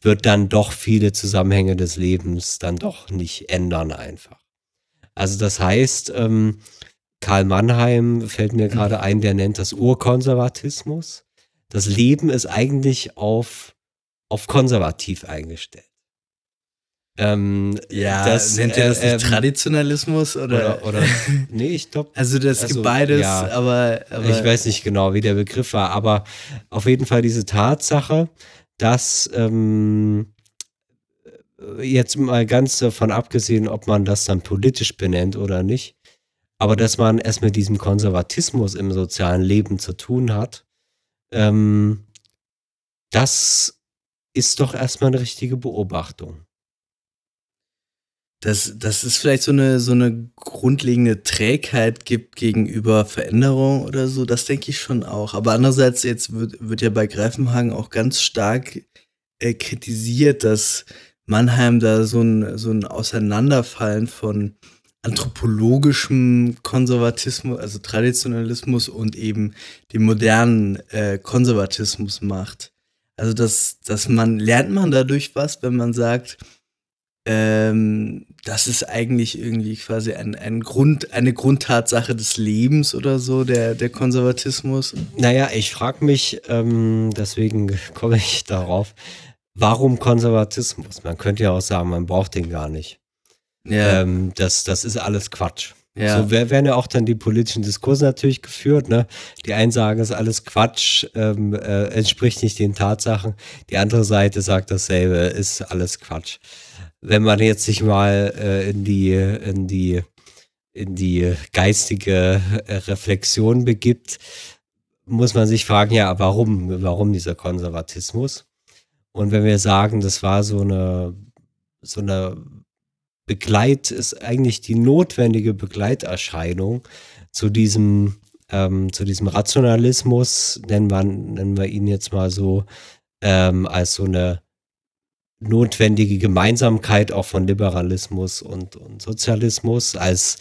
wird dann doch viele Zusammenhänge des Lebens dann doch nicht ändern einfach. Also das heißt, ähm, Karl Mannheim fällt mir gerade ein, der nennt das Urkonservatismus. Das Leben ist eigentlich auf, auf konservativ eingestellt. Ähm, ja, das, nennt ihr das nicht äh, Traditionalismus oder? Oder, oder nee, ich glaube. Also das also, gibt beides, ja, aber, aber, Ich weiß nicht genau, wie der Begriff war, aber auf jeden Fall diese Tatsache, dass ähm, jetzt mal ganz davon abgesehen, ob man das dann politisch benennt oder nicht, aber dass man erst mit diesem Konservatismus im sozialen Leben zu tun hat, ähm, das ist doch erstmal eine richtige Beobachtung dass, dass es vielleicht so eine, so eine grundlegende Trägheit gibt gegenüber Veränderung oder so, das denke ich schon auch. Aber andererseits, jetzt wird, wird ja bei Greifenhagen auch ganz stark äh, kritisiert, dass Mannheim da so ein, so ein Auseinanderfallen von anthropologischem Konservatismus, also Traditionalismus und eben dem modernen äh, Konservatismus macht. Also dass, dass man, lernt man dadurch was, wenn man sagt, ähm, das ist eigentlich irgendwie quasi ein, ein Grund, eine Grundtatsache des Lebens oder so, der, der Konservatismus. Naja, ich frage mich, ähm, deswegen komme ich darauf, warum Konservatismus? Man könnte ja auch sagen, man braucht den gar nicht. Ja. Ähm, das, das ist alles Quatsch. Ja. So werden ja auch dann die politischen Diskurse natürlich geführt. Ne? Die einen sagen, es ist alles Quatsch, ähm, äh, entspricht nicht den Tatsachen. Die andere Seite sagt dasselbe, ist alles Quatsch wenn man jetzt sich mal äh, in die, in die, in die geistige äh, Reflexion begibt, muss man sich fragen, ja, warum, warum dieser Konservatismus? Und wenn wir sagen, das war so eine, so eine Begleit, ist eigentlich die notwendige Begleiterscheinung zu diesem, ähm, zu diesem Rationalismus, nennen wir, nennen wir ihn jetzt mal so, ähm, als so eine notwendige Gemeinsamkeit auch von Liberalismus und, und Sozialismus als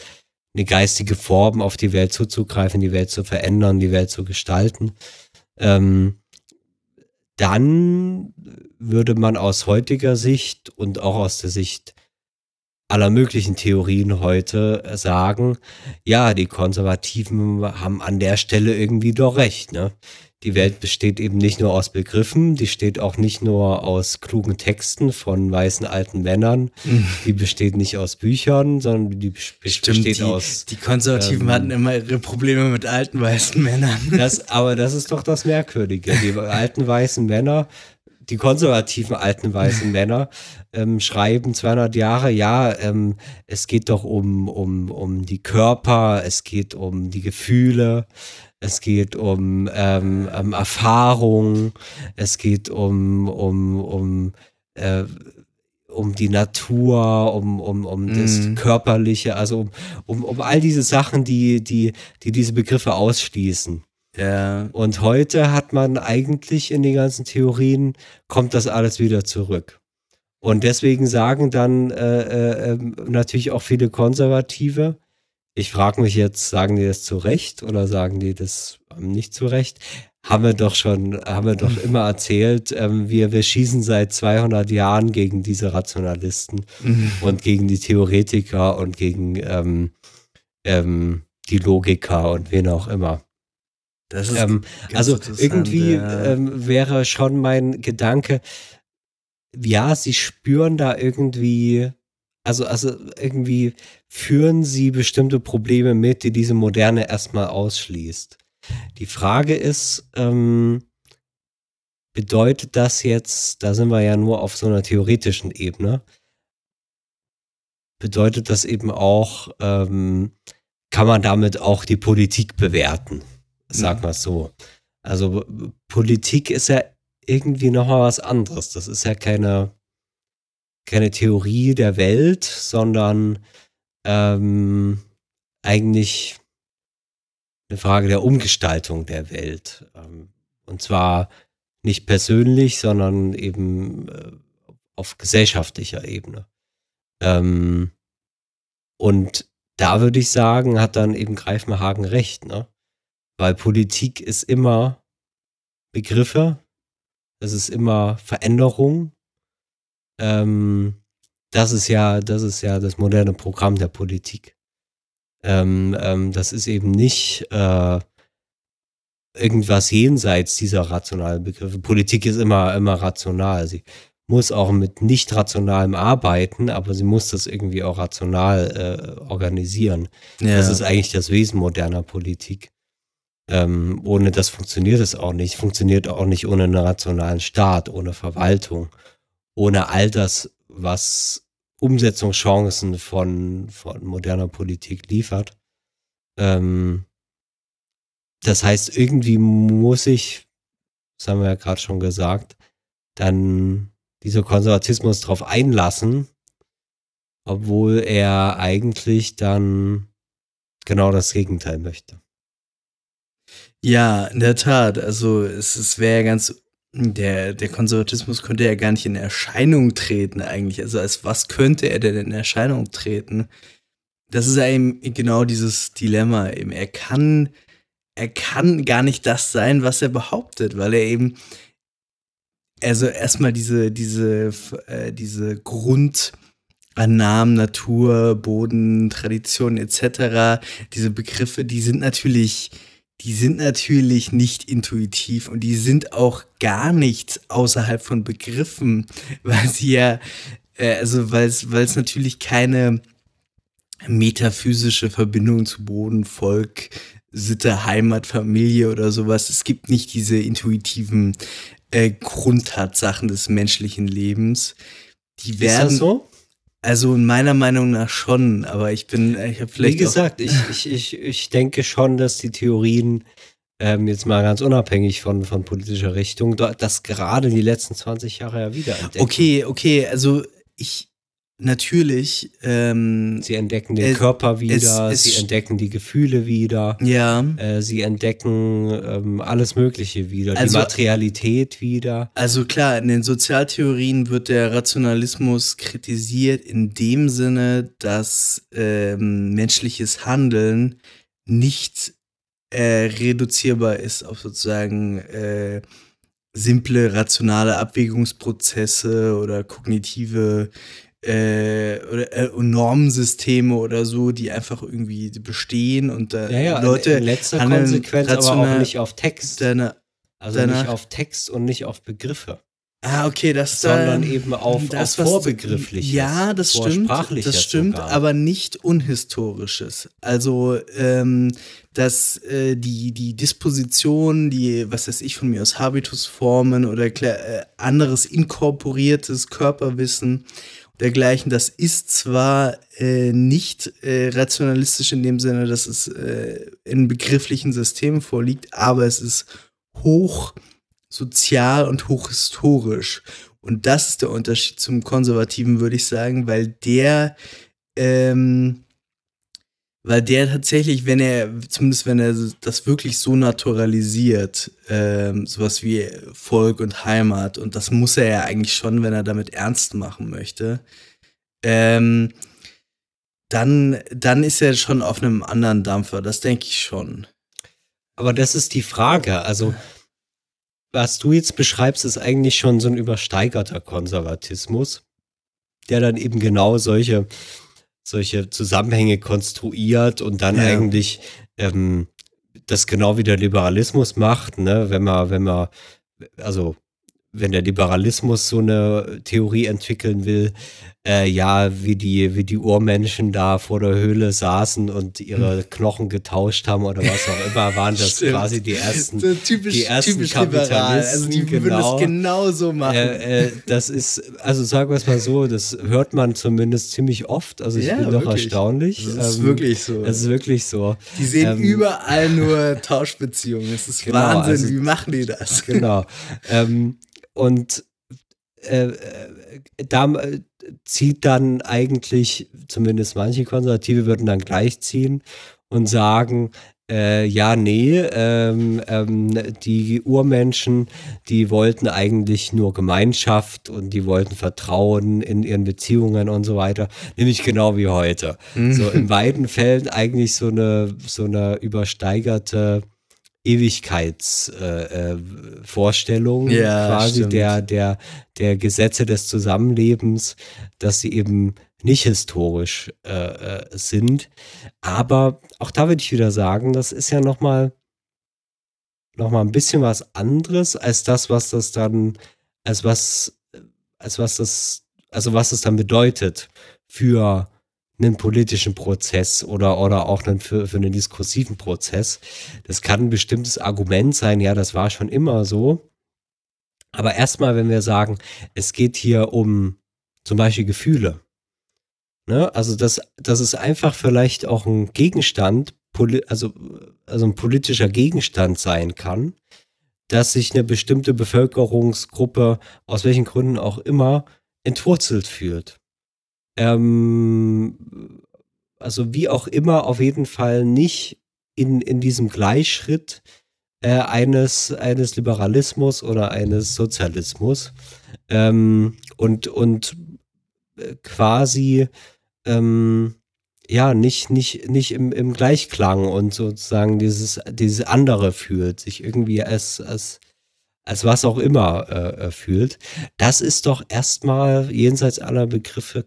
eine geistige Form, auf die Welt zuzugreifen, die Welt zu verändern, die Welt zu gestalten. Ähm, dann würde man aus heutiger Sicht und auch aus der Sicht aller möglichen Theorien heute sagen, ja, die Konservativen haben an der Stelle irgendwie doch recht. Ne? Die Welt besteht eben nicht nur aus Begriffen, die steht auch nicht nur aus klugen Texten von weißen alten Männern, mhm. die besteht nicht aus Büchern, sondern die Stimmt, besteht die, aus. Die Konservativen ähm, hatten immer ihre Probleme mit alten weißen Männern. Das, aber das ist doch das Merkwürdige. Die alten weißen Männer, die konservativen alten weißen Männer ähm, schreiben 200 Jahre, ja, ähm, es geht doch um, um, um die Körper, es geht um die Gefühle, es geht um ähm, um Erfahrung, es geht um, um, um, äh, um die Natur, um, um, um mm. das mhm. Körperliche, also um, um, um all diese Sachen, die, die, die diese Begriffe ausschließen. Ja. Und heute hat man eigentlich in den ganzen Theorien, kommt das alles wieder zurück. Und deswegen sagen dann äh, äh, ähm, natürlich auch viele Konservative, ich frage mich jetzt, sagen die das zu Recht oder sagen die das nicht zu Recht? Haben wir doch schon, haben wir doch immer erzählt, ähm, wir, wir schießen seit 200 Jahren gegen diese Rationalisten Mhm. und gegen die Theoretiker und gegen ähm, ähm, die Logiker und wen auch immer. Das ist Ähm, also irgendwie ähm, wäre schon mein Gedanke, ja, sie spüren da irgendwie, also, also irgendwie führen sie bestimmte Probleme mit, die diese Moderne erstmal ausschließt. Die Frage ist, ähm, bedeutet das jetzt, da sind wir ja nur auf so einer theoretischen Ebene, bedeutet das eben auch, ähm, kann man damit auch die Politik bewerten? Sag Mhm. mal so. Also Politik ist ja irgendwie nochmal was anderes. Das ist ja keine, keine Theorie der Welt, sondern ähm, eigentlich eine Frage der Umgestaltung der Welt. Ähm, und zwar nicht persönlich, sondern eben äh, auf gesellschaftlicher Ebene. Ähm, und da würde ich sagen, hat dann eben Greifenhagen recht, ne? Weil Politik ist immer Begriffe, es ist immer Veränderung. Ähm, das ist ja, das ist ja das moderne Programm der Politik. Ähm, ähm, das ist eben nicht äh, irgendwas jenseits dieser rationalen Begriffe. Politik ist immer, immer rational. Sie muss auch mit nicht rationalem arbeiten, aber sie muss das irgendwie auch rational äh, organisieren. ja. Das ist eigentlich das Wesen moderner Politik. Ähm, ohne das funktioniert es auch nicht. Funktioniert auch nicht ohne einen rationalen Staat, ohne Verwaltung, ohne all das, was Umsetzungschancen von, von moderner Politik liefert. Ähm, das heißt, irgendwie muss ich, das haben wir ja gerade schon gesagt, dann dieser Konservatismus darauf einlassen, obwohl er eigentlich dann genau das Gegenteil möchte. Ja, in der Tat. Also es, es wäre ganz, der, der Konservatismus könnte ja gar nicht in Erscheinung treten eigentlich. Also als was könnte er denn in Erscheinung treten? Das ist ja eben genau dieses Dilemma eben. Er kann, er kann gar nicht das sein, was er behauptet, weil er eben, also erstmal diese, diese, äh, diese Grundannahmen, Natur, Boden, Tradition etc., diese Begriffe, die sind natürlich, die sind natürlich nicht intuitiv und die sind auch gar nicht außerhalb von Begriffen, weil sie ja, äh, also weil es, weil es natürlich keine metaphysische Verbindung zu Boden, Volk, Sitte, Heimat, Familie oder sowas. Es gibt nicht diese intuitiven äh, Grundtatsachen des menschlichen Lebens. Die Ist werden, das so? Also in meiner Meinung nach schon, aber ich bin, ich habe Wie vielleicht auch- gesagt, ich, ich, ich, ich denke schon, dass die Theorien, ähm, jetzt mal ganz unabhängig von, von politischer Richtung, da- das gerade die letzten 20 Jahre ja wieder entdecken. Okay, okay, also ich natürlich, ähm, Sie entdecken den Es- Körper wieder, es- sie entdecken die Gefühle wieder, ja, äh, sie entdecken ähm, alles Mögliche wieder, Also- die Materialität wieder. also klar, in den Sozialtheorien wird der Rationalismus kritisiert in dem Sinne, dass ähm, menschliches Handeln nicht äh, reduzierbar ist auf sozusagen äh, simple rationale Abwägungsprozesse oder kognitive äh, oder äh, Normensysteme oder so, die einfach irgendwie bestehen und da Ja, ja, Leute in, letzter handeln Konsequenz aber auch nicht auf Text. deine Also danach- nicht auf Text und nicht auf Begriffe, Ah, okay, das sondern ähm, eben auf, das, auf Vorbegriffliches. Ja, das stimmt. Das stimmt, sogar. aber nicht Unhistorisches. Also, ähm, dass äh, die, die Disposition, die, was weiß ich, von mir aus Habitusformen oder äh, anderes inkorporiertes Körperwissen dergleichen, das ist zwar äh, nicht äh, rationalistisch in dem Sinne, dass es äh, in begrifflichen Systemen vorliegt, aber es ist hoch sozial und hochhistorisch. Und das ist der Unterschied zum Konservativen, würde ich sagen, weil der ähm, Weil der tatsächlich, wenn er, zumindest wenn er das wirklich so naturalisiert, ähm, sowas wie Volk und Heimat, und das muss er ja eigentlich schon, wenn er damit ernst machen möchte, ähm, dann, dann ist er schon auf einem anderen Dampfer, das denke ich schon. Aber das ist die Frage. Also, was du jetzt beschreibst, ist eigentlich schon so ein übersteigerter Konservatismus, der dann eben genau solche, solche Zusammenhänge konstruiert und dann ja. eigentlich ähm, das genau wie der Liberalismus macht, ne? wenn man, wenn man, also wenn der Liberalismus so eine Theorie entwickeln will, äh, ja, wie die, wie die Urmenschen da vor der Höhle saßen und ihre hm. Knochen getauscht haben oder was auch immer, waren das quasi die ersten, so typisch, die ersten typisch Kapitalisten. Liberal. Also die genau. würden es genau so machen. Äh, äh, das ist, also sagen wir es mal so, das hört man zumindest ziemlich oft. Also ich ja, bin doch erstaunlich. Das ist ähm, wirklich so. Das ist wirklich so. Die sehen ähm, überall nur Tauschbeziehungen. Es ist genau, Wahnsinn, also, wie machen die das? Genau. ähm, und äh, äh da äh, zieht dann eigentlich, zumindest manche Konservative würden dann gleichziehen und sagen, äh, ja, nee, ähm, ähm, die Urmenschen, die wollten eigentlich nur Gemeinschaft und die wollten Vertrauen in ihren Beziehungen und so weiter, nämlich genau wie heute. Mhm. So in beiden Fällen eigentlich so eine, so eine übersteigerte Ewigkeitsvorstellung äh, äh, ja, quasi der, der, der Gesetze des Zusammenlebens, dass sie eben nicht historisch äh, äh, sind. Aber auch da würde ich wieder sagen, das ist ja nochmal noch mal ein bisschen was anderes als das, was das dann, als was, als was das, also was es dann bedeutet für einen politischen Prozess oder, oder auch einen, für, für einen diskursiven Prozess. Das kann ein bestimmtes Argument sein, ja, das war schon immer so. Aber erstmal, wenn wir sagen, es geht hier um zum Beispiel Gefühle. Ne? Also das, das ist einfach vielleicht auch ein Gegenstand, also, also ein politischer Gegenstand sein kann, dass sich eine bestimmte Bevölkerungsgruppe aus welchen Gründen auch immer entwurzelt fühlt ähm, also wie auch immer, auf jeden Fall nicht in, in diesem Gleichschritt äh, eines, eines Liberalismus oder eines Sozialismus ähm, und, und äh, quasi ähm, ja nicht, nicht, nicht im, im Gleichklang und sozusagen dieses, dieses andere fühlt, sich irgendwie als, als, als was auch immer äh, äh fühlt. Das ist doch erstmal jenseits aller Begriffe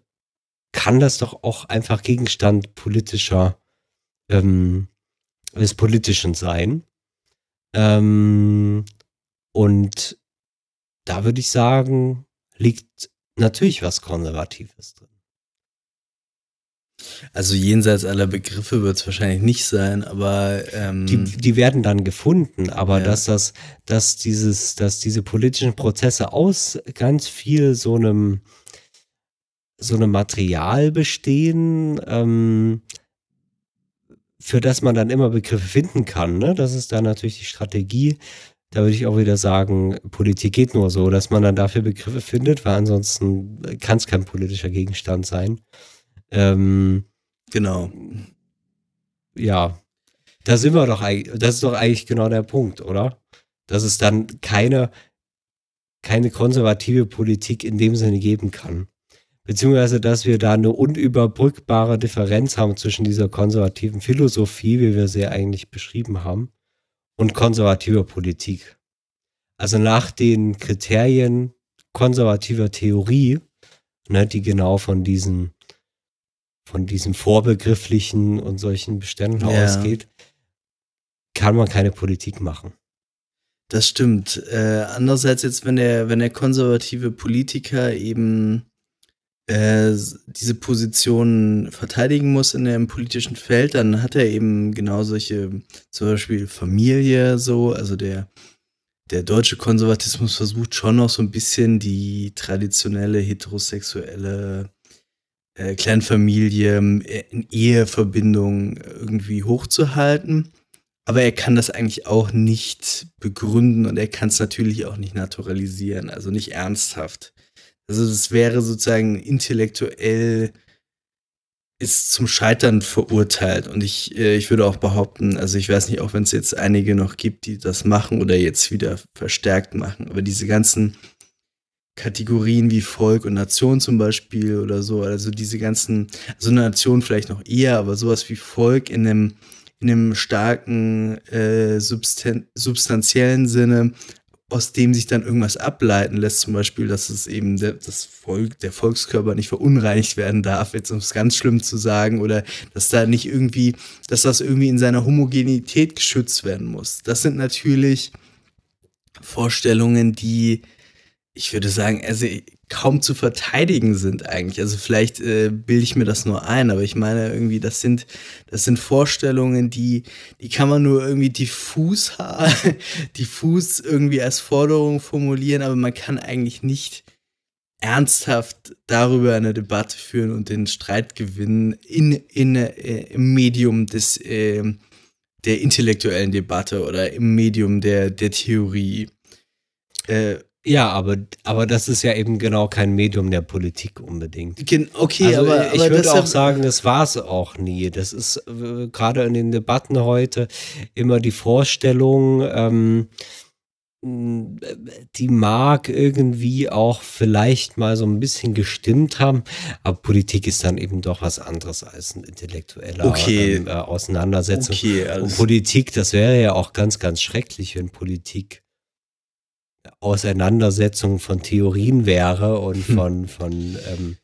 kann das doch auch einfach Gegenstand politischer, ähm, des Politischen sein. Ähm, und da würde ich sagen, liegt natürlich was Konservatives drin. Also jenseits aller Begriffe wird es wahrscheinlich nicht sein, aber ähm die, die werden dann gefunden, aber ja. dass das, dass dieses, dass diese politischen Prozesse aus ganz viel so einem so einem Material bestehen, ähm, für das man dann immer Begriffe finden kann. Ne? Das ist dann natürlich die Strategie. Da würde ich auch wieder sagen, Politik geht nur so, dass man dann dafür Begriffe findet, weil ansonsten kann es kein politischer Gegenstand sein. Ähm, genau. Ja, da sind wir doch das ist doch eigentlich genau der Punkt, oder? Dass es dann keine, keine konservative Politik in dem Sinne geben kann beziehungsweise dass wir da eine unüberbrückbare Differenz haben zwischen dieser konservativen Philosophie, wie wir sie eigentlich beschrieben haben, und konservativer Politik. Also nach den Kriterien konservativer Theorie, ne, die genau von diesen von diesem vorbegrifflichen und solchen Beständen ja. ausgeht, kann man keine Politik machen. Das stimmt. Äh, andererseits jetzt, wenn der, wenn der konservative Politiker eben äh, diese Position verteidigen muss in dem politischen Feld, dann hat er eben genau solche, zum Beispiel Familie so, also der, der deutsche Konservatismus versucht schon noch so ein bisschen die traditionelle heterosexuelle äh, Kleinfamilie, äh, Eheverbindung irgendwie hochzuhalten. Aber er kann das eigentlich auch nicht begründen und er kann es natürlich auch nicht naturalisieren, also nicht ernsthaft. Also das wäre sozusagen intellektuell ist zum Scheitern verurteilt. Und ich, äh, ich würde auch behaupten, also ich weiß nicht, auch wenn es jetzt einige noch gibt, die das machen oder jetzt wieder verstärkt machen, aber diese ganzen Kategorien wie Volk und Nation zum Beispiel oder so, also diese ganzen, also eine Nation vielleicht noch eher, aber sowas wie Volk in einem, in einem starken äh, substan substanziellen Sinne aus dem sich dann irgendwas ableiten lässt, zum Beispiel, dass es eben der, das Volk, der Volkskörper nicht verunreinigt werden darf, jetzt um es ganz schlimm zu sagen, oder dass da nicht irgendwie, dass das irgendwie in seiner Homogenität geschützt werden muss. Das sind natürlich Vorstellungen, die ich würde sagen, also kaum zu verteidigen sind eigentlich. Also vielleicht äh, bilde ich mir das nur ein, aber ich meine irgendwie, das sind, das sind Vorstellungen, die, die kann man nur irgendwie diffus, diffus irgendwie als Forderung formulieren, aber man kann eigentlich nicht ernsthaft darüber eine Debatte führen und den Streit gewinnen in, in, äh, im Medium des, äh, der intellektuellen Debatte oder im Medium der, der Theorie. Äh, ja, aber, aber das ist ja eben genau kein Medium der Politik unbedingt. Okay, also aber, ich aber würde auch sagen, das war es auch nie. Das ist äh, gerade in den Debatten heute immer die Vorstellung, ähm, die mag irgendwie auch vielleicht mal so ein bisschen gestimmt haben, aber Politik ist dann eben doch was anderes als ein intellektueller okay. ähm, äh, Auseinandersetzung. Okay, Und Politik, das wäre ja auch ganz, ganz schrecklich, wenn Politik Auseinandersetzung von Theorien wäre und hm. von, von ähm,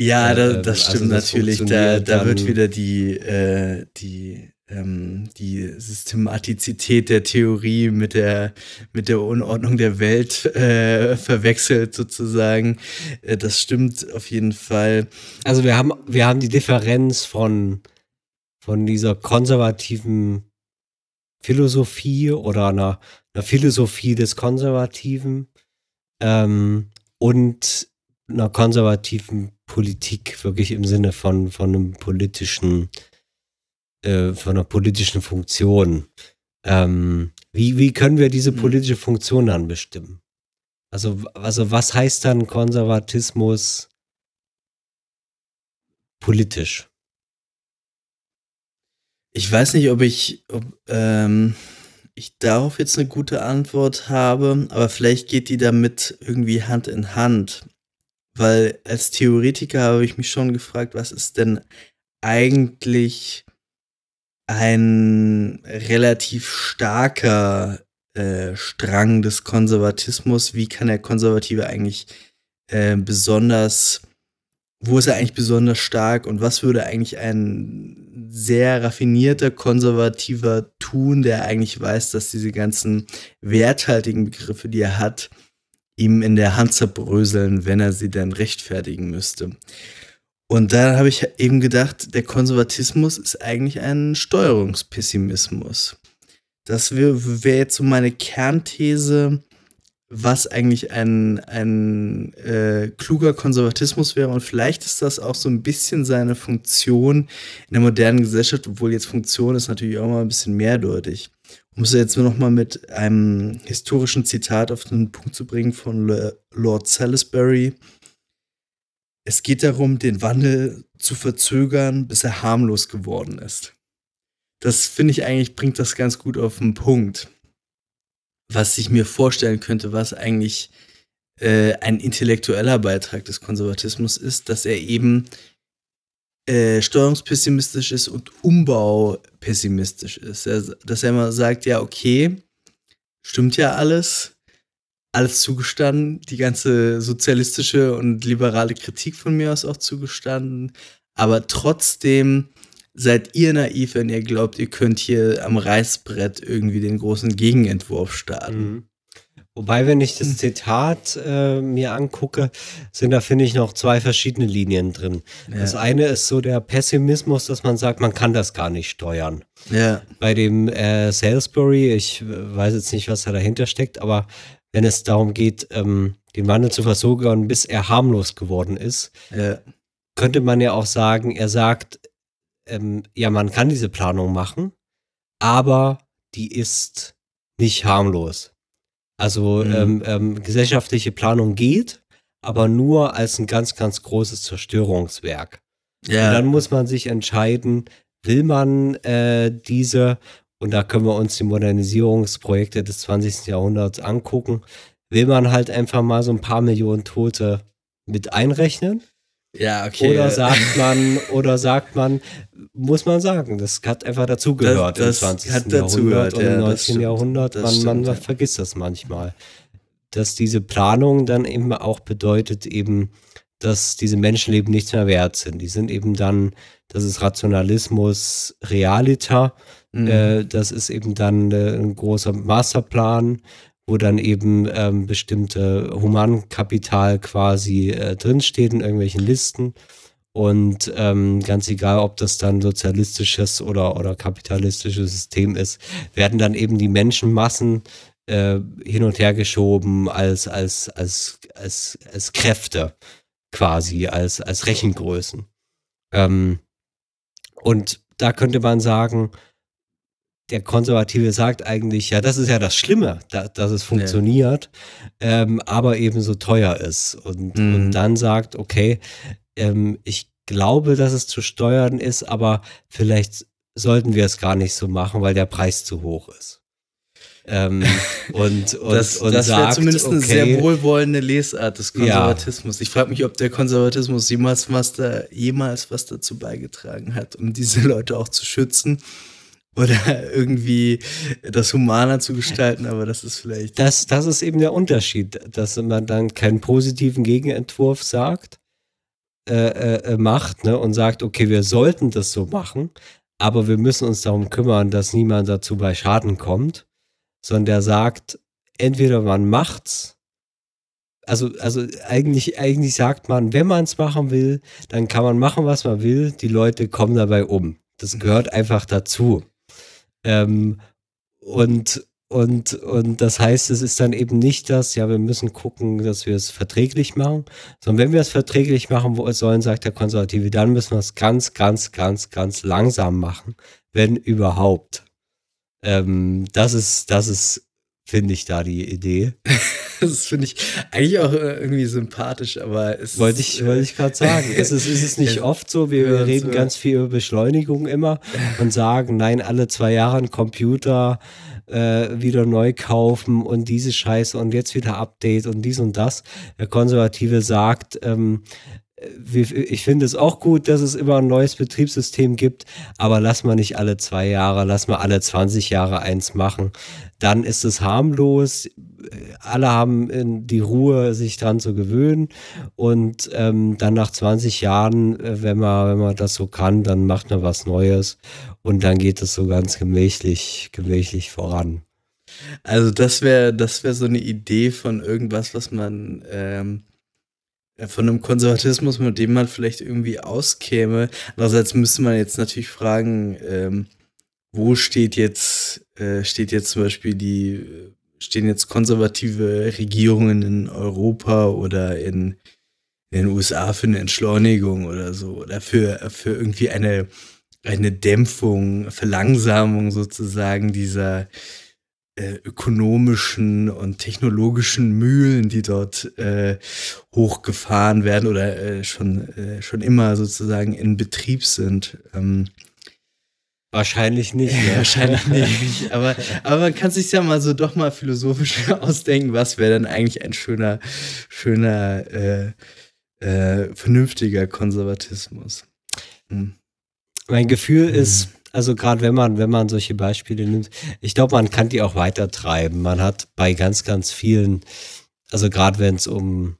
ja, da, äh, das stimmt also das natürlich. Da, da wird wieder die, äh, die, ähm, die Systematizität der Theorie mit der, mit der Unordnung der Welt äh, verwechselt, sozusagen. Äh, das stimmt auf jeden Fall. Also wir haben, wir haben die Differenz von, von dieser konservativen Philosophie oder einer einer Philosophie des Konservativen ähm, und einer konservativen Politik, wirklich im Sinne von, von einem politischen, äh, von einer politischen Funktion. Ähm, wie, wie können wir diese mhm. politische Funktion dann bestimmen? Also, also was heißt dann Konservatismus politisch? Ich weiß nicht, ob ich, ob, ähm, ich darauf jetzt eine gute Antwort habe, aber vielleicht geht die damit irgendwie Hand in Hand. Weil als Theoretiker habe ich mich schon gefragt, was ist denn eigentlich ein relativ starker äh, Strang des Konservatismus? Wie kann der Konservative eigentlich äh, besonders wo ist er eigentlich besonders stark und was würde eigentlich ein sehr raffinierter Konservativer tun, der eigentlich weiß, dass diese ganzen werthaltigen Begriffe, die er hat, ihm in der Hand zerbröseln, wenn er sie dann rechtfertigen müsste. Und da habe ich eben gedacht, der Konservatismus ist eigentlich ein Steuerungspessimismus. Das wäre wär jetzt so meine Kernthese, was eigentlich ein, ein äh, kluger Konservatismus wäre. Und vielleicht ist das auch so ein bisschen seine Funktion in der modernen Gesellschaft, obwohl jetzt Funktion ist natürlich auch mal ein bisschen mehrdeutig. Um es jetzt nur noch mal mit einem historischen Zitat auf den Punkt zu bringen von Lord Salisbury. Es geht darum, den Wandel zu verzögern, bis er harmlos geworden ist. Das finde ich eigentlich, bringt das ganz gut auf den Punkt was ich mir vorstellen könnte, was eigentlich äh, ein intellektueller Beitrag des Konservatismus ist, dass er eben äh, steuerungspessimistisch ist und umbaupessimistisch ist. Dass er immer sagt, ja, okay, stimmt ja alles, alles zugestanden, die ganze sozialistische und liberale Kritik von mir aus auch zugestanden, aber trotzdem seid ihr naiv, wenn ihr glaubt, ihr könnt hier am Reißbrett irgendwie den großen Gegenentwurf starten. Mhm. Wobei, wenn ich das. Zitat äh, mir angucke, sind da, finde ich, noch zwei verschiedene Linien drin. Ja. Das eine ist so der Pessimismus, dass man sagt, man kann das gar nicht steuern. Ja. Bei dem äh, Salisbury, ich weiß jetzt nicht, was da dahinter steckt, aber wenn es darum geht, ähm, den Wandel zu versorgen, bis er harmlos geworden ist, ja. könnte man ja auch sagen, er sagt, ähm, ja, man kann diese Planung machen, aber die ist nicht harmlos. Also mhm. ähm, ähm, gesellschaftliche Planung geht, aber nur als ein ganz, ganz großes Zerstörungswerk. Ja. Und dann muss man sich entscheiden, will man äh, diese, und da können wir uns die Modernisierungsprojekte des 20. Jahrhunderts angucken, will man halt einfach mal so ein paar Millionen Tote mit einrechnen? Ja, okay. Oder sagt man, oder sagt man, muss man sagen, das hat einfach dazugehört im 20. Hat Jahrhundert und im 19. Jahrhundert. Man, stimmt, man ja. vergisst das manchmal. Dass diese Planung dann eben auch bedeutet, eben, dass diese Menschenleben nichts mehr wert sind. Die sind eben dann, das ist Rationalismus Realita. Mhm. Äh, das ist eben dann äh, ein großer Masterplan, wo dann eben ähm, bestimmte Humankapital quasi äh, drinsteht in irgendwelchen Listen. Und ähm, ganz egal, ob das dann sozialistisches oder, oder kapitalistisches System ist, werden dann eben die Menschenmassen äh, hin und her geschoben als, als, als, als, als Kräfte quasi, als, als Rechengrößen. Ähm, und da könnte man sagen, der Konservative sagt eigentlich, ja, das ist ja das Schlimme, da, dass es funktioniert, ja. ähm, aber eben so teuer ist. Und, mhm. und dann sagt, okay, ähm, ich glaube, dass es zu steuern ist, aber vielleicht sollten wir es gar nicht so machen, weil der Preis zu hoch ist. Ähm, und, und, das, und das wäre zumindest okay, eine sehr wohlwollende Lesart des Konservatismus. Ja. Ich frage mich, ob der Konservatismus jemals was, da, jemals was dazu beigetragen hat, um diese Leute auch zu schützen oder irgendwie das humaner zu gestalten, aber das ist vielleicht. Das, das ist eben der Unterschied, dass man dann keinen positiven Gegenentwurf sagt, äh, äh, macht ne, und sagt, okay, wir sollten das so machen, aber wir müssen uns darum kümmern, dass niemand dazu bei Schaden kommt, sondern der sagt, entweder man macht's, also, also eigentlich, eigentlich sagt man, wenn man es machen will, dann kann man machen, was man will, die Leute kommen dabei um. Das gehört einfach dazu. Ähm, und, und, und das heißt, es ist dann eben nicht das, ja, wir müssen gucken, dass wir es verträglich machen, sondern wenn wir es verträglich machen sollen, sagt der Konservative, dann müssen wir es ganz, ganz, ganz, ganz langsam machen, wenn überhaupt. Ähm, das ist, das ist, finde ich, da die Idee. das finde ich eigentlich auch äh, irgendwie sympathisch, aber es wollte ich, wollte ich gerade sagen. es ist, ist es nicht oft so, wir, wir reden ganz viel über Beschleunigung immer und sagen, nein, alle zwei Jahre ein Computer äh, wieder neu kaufen und diese Scheiße und jetzt wieder Update und dies und das. Der Konservative sagt, ähm, ich finde es auch gut, dass es immer ein neues Betriebssystem gibt, aber lass mal nicht alle zwei Jahre, lass mal alle 20 Jahre eins machen. Dann ist es harmlos. Alle haben die Ruhe, sich dran zu gewöhnen. Und ähm, dann nach 20 Jahren, äh, wenn man, wenn man das so kann, dann macht man was Neues. Und dann geht es so ganz gemächlich, gemächlich voran. Also das wäre, das wäre so eine Idee von irgendwas, was man ähm, von einem Konservatismus, mit dem man vielleicht irgendwie auskäme. Andererseits müsste man jetzt natürlich fragen, ähm, wo steht jetzt, äh, steht jetzt zum Beispiel die, stehen jetzt konservative Regierungen in Europa oder in, in den USA für eine Entschleunigung oder so, oder für, für irgendwie eine, eine Dämpfung, Verlangsamung sozusagen dieser, äh, ökonomischen und technologischen Mühlen, die dort äh, hochgefahren werden oder äh, schon, äh, schon immer sozusagen in Betrieb sind. Ähm, Wahrscheinlich nicht. Ja, wahrscheinlich nicht. Aber, aber man kann sich ja mal so doch mal philosophisch ausdenken, was wäre dann eigentlich ein schöner, schöner, äh, äh, vernünftiger Konservatismus. Hm. Mein Gefühl hm. ist, also gerade wenn man, wenn man solche Beispiele nimmt, ich glaube, man kann die auch weiter treiben. Man hat bei ganz, ganz vielen, also gerade wenn es um,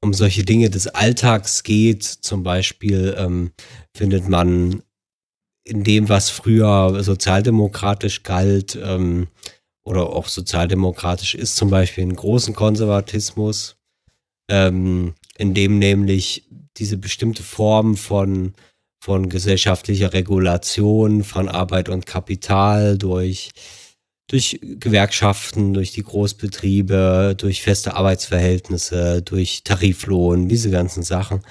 um solche Dinge des Alltags geht, zum Beispiel ähm, findet man in dem, was früher sozialdemokratisch galt, ähm, oder auch sozialdemokratisch ist, zum Beispiel einen großen Konservatismus, ähm, in dem nämlich diese bestimmte Form von von gesellschaftlicher Regulation von Arbeit und Kapital durch, durch Gewerkschaften, durch die Großbetriebe, durch feste Arbeitsverhältnisse, durch Tariflohn, diese ganzen Sachen.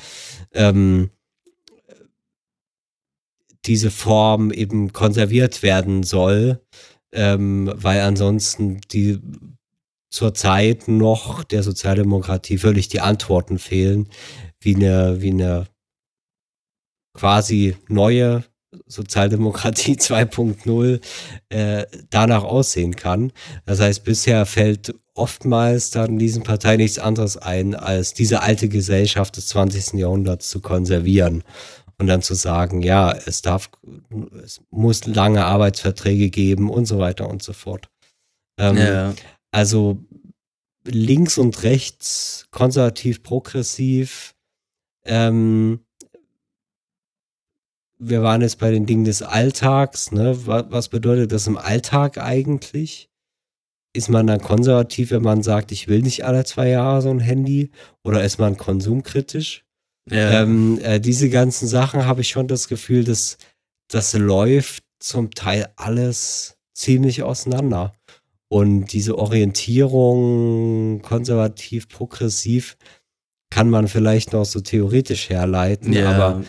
Ähm, diese Form eben konserviert werden soll, ähm, weil ansonsten die zurzeit noch der Sozialdemokratie völlig die Antworten fehlen, wie eine, wie eine quasi neue Sozialdemokratie 2.0 äh, danach aussehen kann. Das heißt, bisher fällt oftmals dann diesen Parteien nichts anderes ein, als diese alte Gesellschaft des 20. Jahrhunderts zu konservieren und dann zu sagen, ja, es darf, es muss lange Arbeitsverträge geben und so weiter und so fort. Ähm, ja. Also links und rechts, konservativ, progressiv, ähm, wir waren jetzt bei den Dingen des Alltags, ne? Was bedeutet das im Alltag eigentlich? Ist man dann konservativ, wenn man sagt, ich will nicht alle zwei Jahre so ein Handy? Oder ist man konsumkritisch? Ja. Ähm, äh, diese ganzen Sachen habe ich schon das Gefühl, dass das läuft zum Teil alles ziemlich auseinander. Und diese Orientierung konservativ, progressiv kann man vielleicht noch so theoretisch herleiten, ja. aber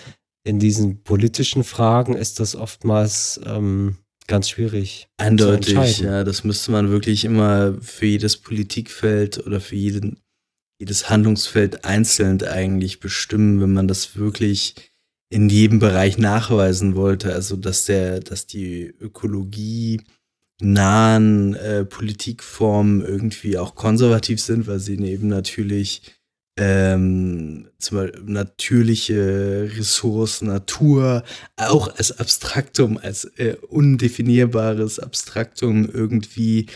in diesen politischen Fragen ist das oftmals ähm, ganz schwierig. Eindeutig, ja, das müsste man wirklich immer für jedes Politikfeld oder für jeden, jedes Handlungsfeld einzeln eigentlich bestimmen, wenn man das wirklich in jedem Bereich nachweisen wollte. Also dass der, dass die Ökologie nahen äh, Politikformen irgendwie auch konservativ sind, weil sie eben natürlich ähm, zum Beispiel natürliche Ressourcen, Natur, auch als Abstraktum, als äh, undefinierbares Abstraktum irgendwie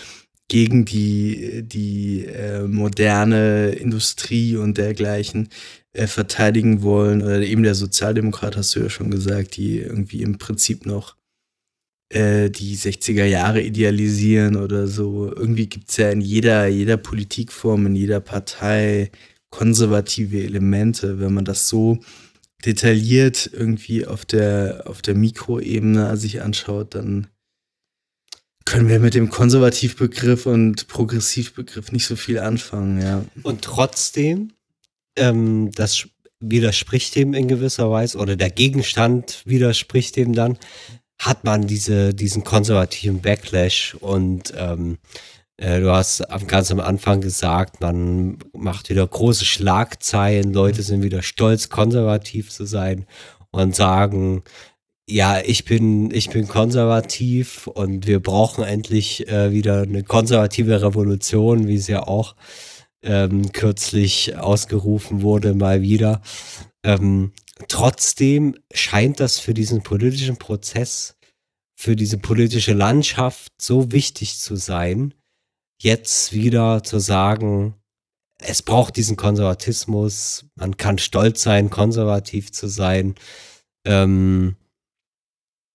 gegen die, die äh, moderne Industrie und dergleichen äh, verteidigen wollen. Oder eben der Sozialdemokrat, hast du ja schon gesagt, die irgendwie im Prinzip noch äh, die 60er Jahre idealisieren oder so. Irgendwie gibt's ja in jeder, jeder Politikform, in jeder Partei konservative Elemente, wenn man das so detailliert irgendwie auf der, auf der Mikroebene sich anschaut, dann können wir mit dem Konservativbegriff und Progressivbegriff nicht so viel anfangen, ja. Und trotzdem, ähm, das widerspricht dem in gewisser Weise, oder der Gegenstand widerspricht dem dann, hat man diese, diesen konservativen Backlash und ähm, äh, du hast ganz am Anfang gesagt, man macht wieder große Schlagzeilen, Leute sind wieder stolz, konservativ zu sein und sagen, ja, ich bin, ich bin konservativ und wir brauchen endlich äh, wieder eine konservative Revolution, wie es ja auch ähm, kürzlich ausgerufen wurde, mal wieder. Ähm, trotzdem scheint das für diesen politischen Prozess, für diese politische Landschaft so wichtig zu sein, jetzt wieder zu sagen, es braucht diesen Konservatismus, man kann stolz sein, konservativ zu sein. Ähm,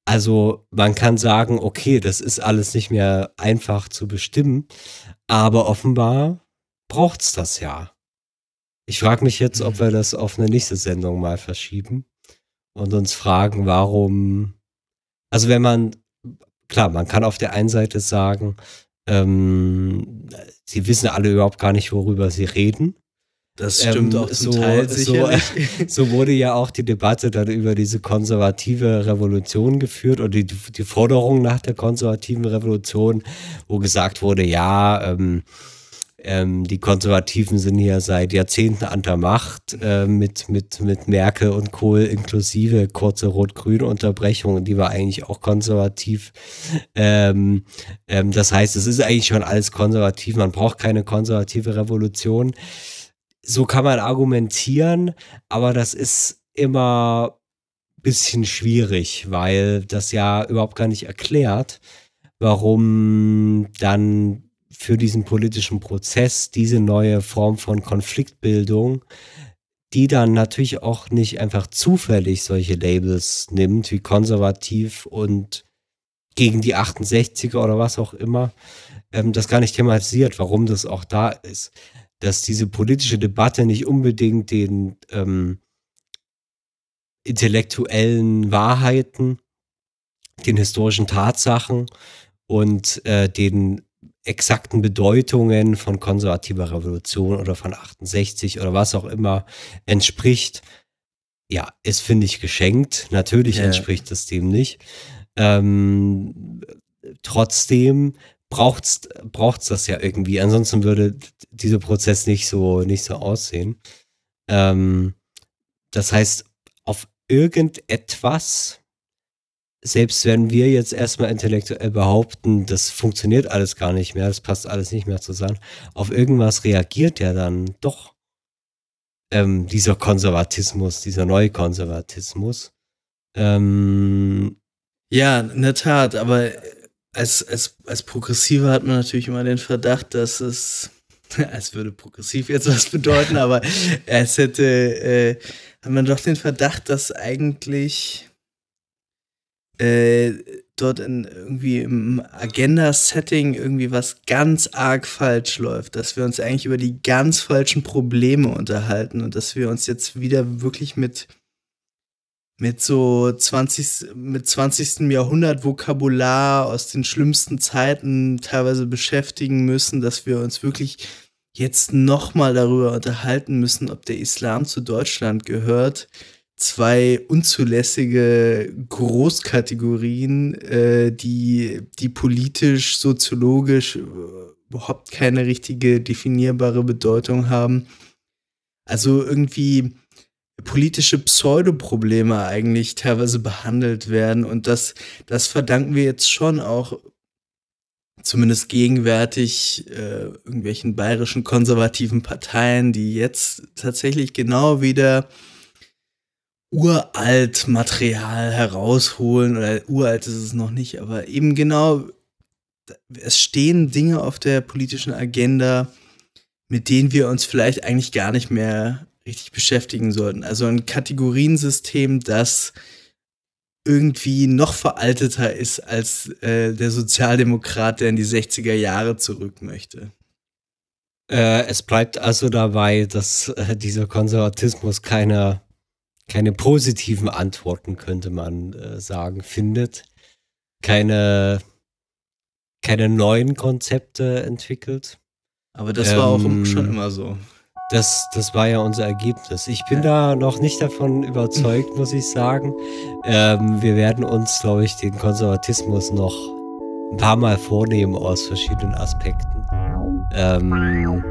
also man kann sagen, okay, das ist alles nicht mehr einfach zu bestimmen, aber offenbar braucht's das ja. Ich frage mich jetzt, ob wir das auf eine nächste Sendung mal verschieben und uns fragen, warum. Also wenn man, klar, man kann auf der einen Seite sagen, ähm, sie wissen alle überhaupt gar nicht, worüber sie reden. Das stimmt ähm, auch zum so, Teil sicherlich. So, so, wurde ja auch die Debatte dann über diese konservative Revolution geführt oder die, die Forderung nach der konservativen Revolution, wo gesagt wurde, ja, ähm, ähm, die Konservativen sind hier seit Jahrzehnten an der Macht äh, mit, mit, mit Merkel und Kohl inklusive kurze rot-grüne Unterbrechung, die war eigentlich auch konservativ. Ähm, ähm, das heißt, es ist eigentlich schon alles konservativ, man braucht keine konservative Revolution. So kann man argumentieren, aber das ist immer ein bisschen schwierig, weil das ja überhaupt gar nicht erklärt, warum dann für diesen politischen Prozess, diese neue Form von Konfliktbildung, die dann natürlich auch nicht einfach zufällig solche Labels nimmt, wie konservativ und gegen die 68er oder was auch immer, ähm, das gar nicht thematisiert, warum das auch da ist. Dass diese politische Debatte nicht unbedingt den ähm, intellektuellen Wahrheiten, den historischen Tatsachen und äh, den exakten Bedeutungen von konservativer Revolution oder von 68 oder was auch immer entspricht, ja, ist, finde ich, geschenkt. Natürlich yeah. entspricht es dem nicht. Ähm, trotzdem braucht's, braucht's das ja irgendwie. Ansonsten würde dieser Prozess nicht so, nicht so aussehen. Ähm, das heißt, auf irgendetwas, selbst wenn wir jetzt erstmal intellektuell behaupten, das funktioniert alles gar nicht mehr, das passt alles nicht mehr zusammen, auf irgendwas reagiert ja dann doch ähm, dieser Konservatismus, dieser Neukonservatismus. Ähm, ja, in der Tat, aber als, als, als Progressiver hat man natürlich immer den Verdacht, dass es, als würde progressiv jetzt was bedeuten, aber es hätte, äh, hat man doch den Verdacht, dass eigentlich äh, dort in irgendwie im Agenda-Setting irgendwie was ganz arg falsch läuft, dass wir uns eigentlich über die ganz falschen Probleme unterhalten und dass wir uns jetzt wieder wirklich mit mit so 20, mit 20. Jahrhundert Vokabular aus den schlimmsten Zeiten teilweise beschäftigen müssen, dass wir uns wirklich jetzt nochmal darüber unterhalten müssen, ob der Islam zu Deutschland gehört. Zwei unzulässige Großkategorien, äh, die, die politisch, soziologisch äh, überhaupt keine richtige definierbare Bedeutung haben. Also irgendwie politische Pseudoprobleme eigentlich teilweise behandelt werden. Und das, das verdanken wir jetzt schon auch zumindest gegenwärtig äh, irgendwelchen bayerischen konservativen Parteien, die jetzt tatsächlich genau wieder uralt Material herausholen oder uralt ist es noch nicht, aber eben genau es stehen Dinge auf der politischen Agenda, mit denen wir uns vielleicht eigentlich gar nicht mehr richtig beschäftigen sollten. Also ein Kategoriensystem, das irgendwie noch veralteter ist als äh, der Sozialdemokrat, der in die 60er Jahre zurück möchte. Äh, es bleibt also dabei, dass äh, dieser Konservatismus keine, keine positiven Antworten, könnte man äh, sagen, findet. Keine, keine neuen Konzepte entwickelt. Aber das ähm, war auch ähm, schon immer so. Das, das war ja unser Ergebnis. Ich bin da noch nicht davon überzeugt, muss ich sagen. Ähm, wir werden uns, glaube ich, den Konservatismus noch ein paar Mal vornehmen aus verschiedenen Aspekten. Ähm,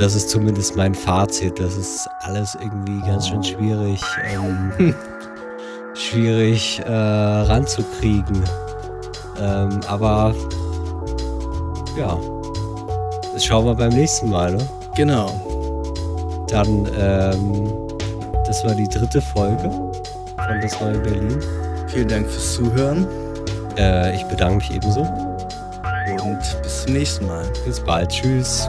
das ist zumindest mein Fazit. Das ist alles irgendwie ganz schön schwierig, ähm, schwierig äh, ranzukriegen. Ähm, aber ja, das schauen wir beim nächsten Mal, ne? Genau. Dann, ähm, das war die dritte Folge von Das Neue Berlin. Vielen Dank fürs Zuhören. Äh, ich bedanke mich ebenso. Und bis zum nächsten Mal. Bis bald. Tschüss.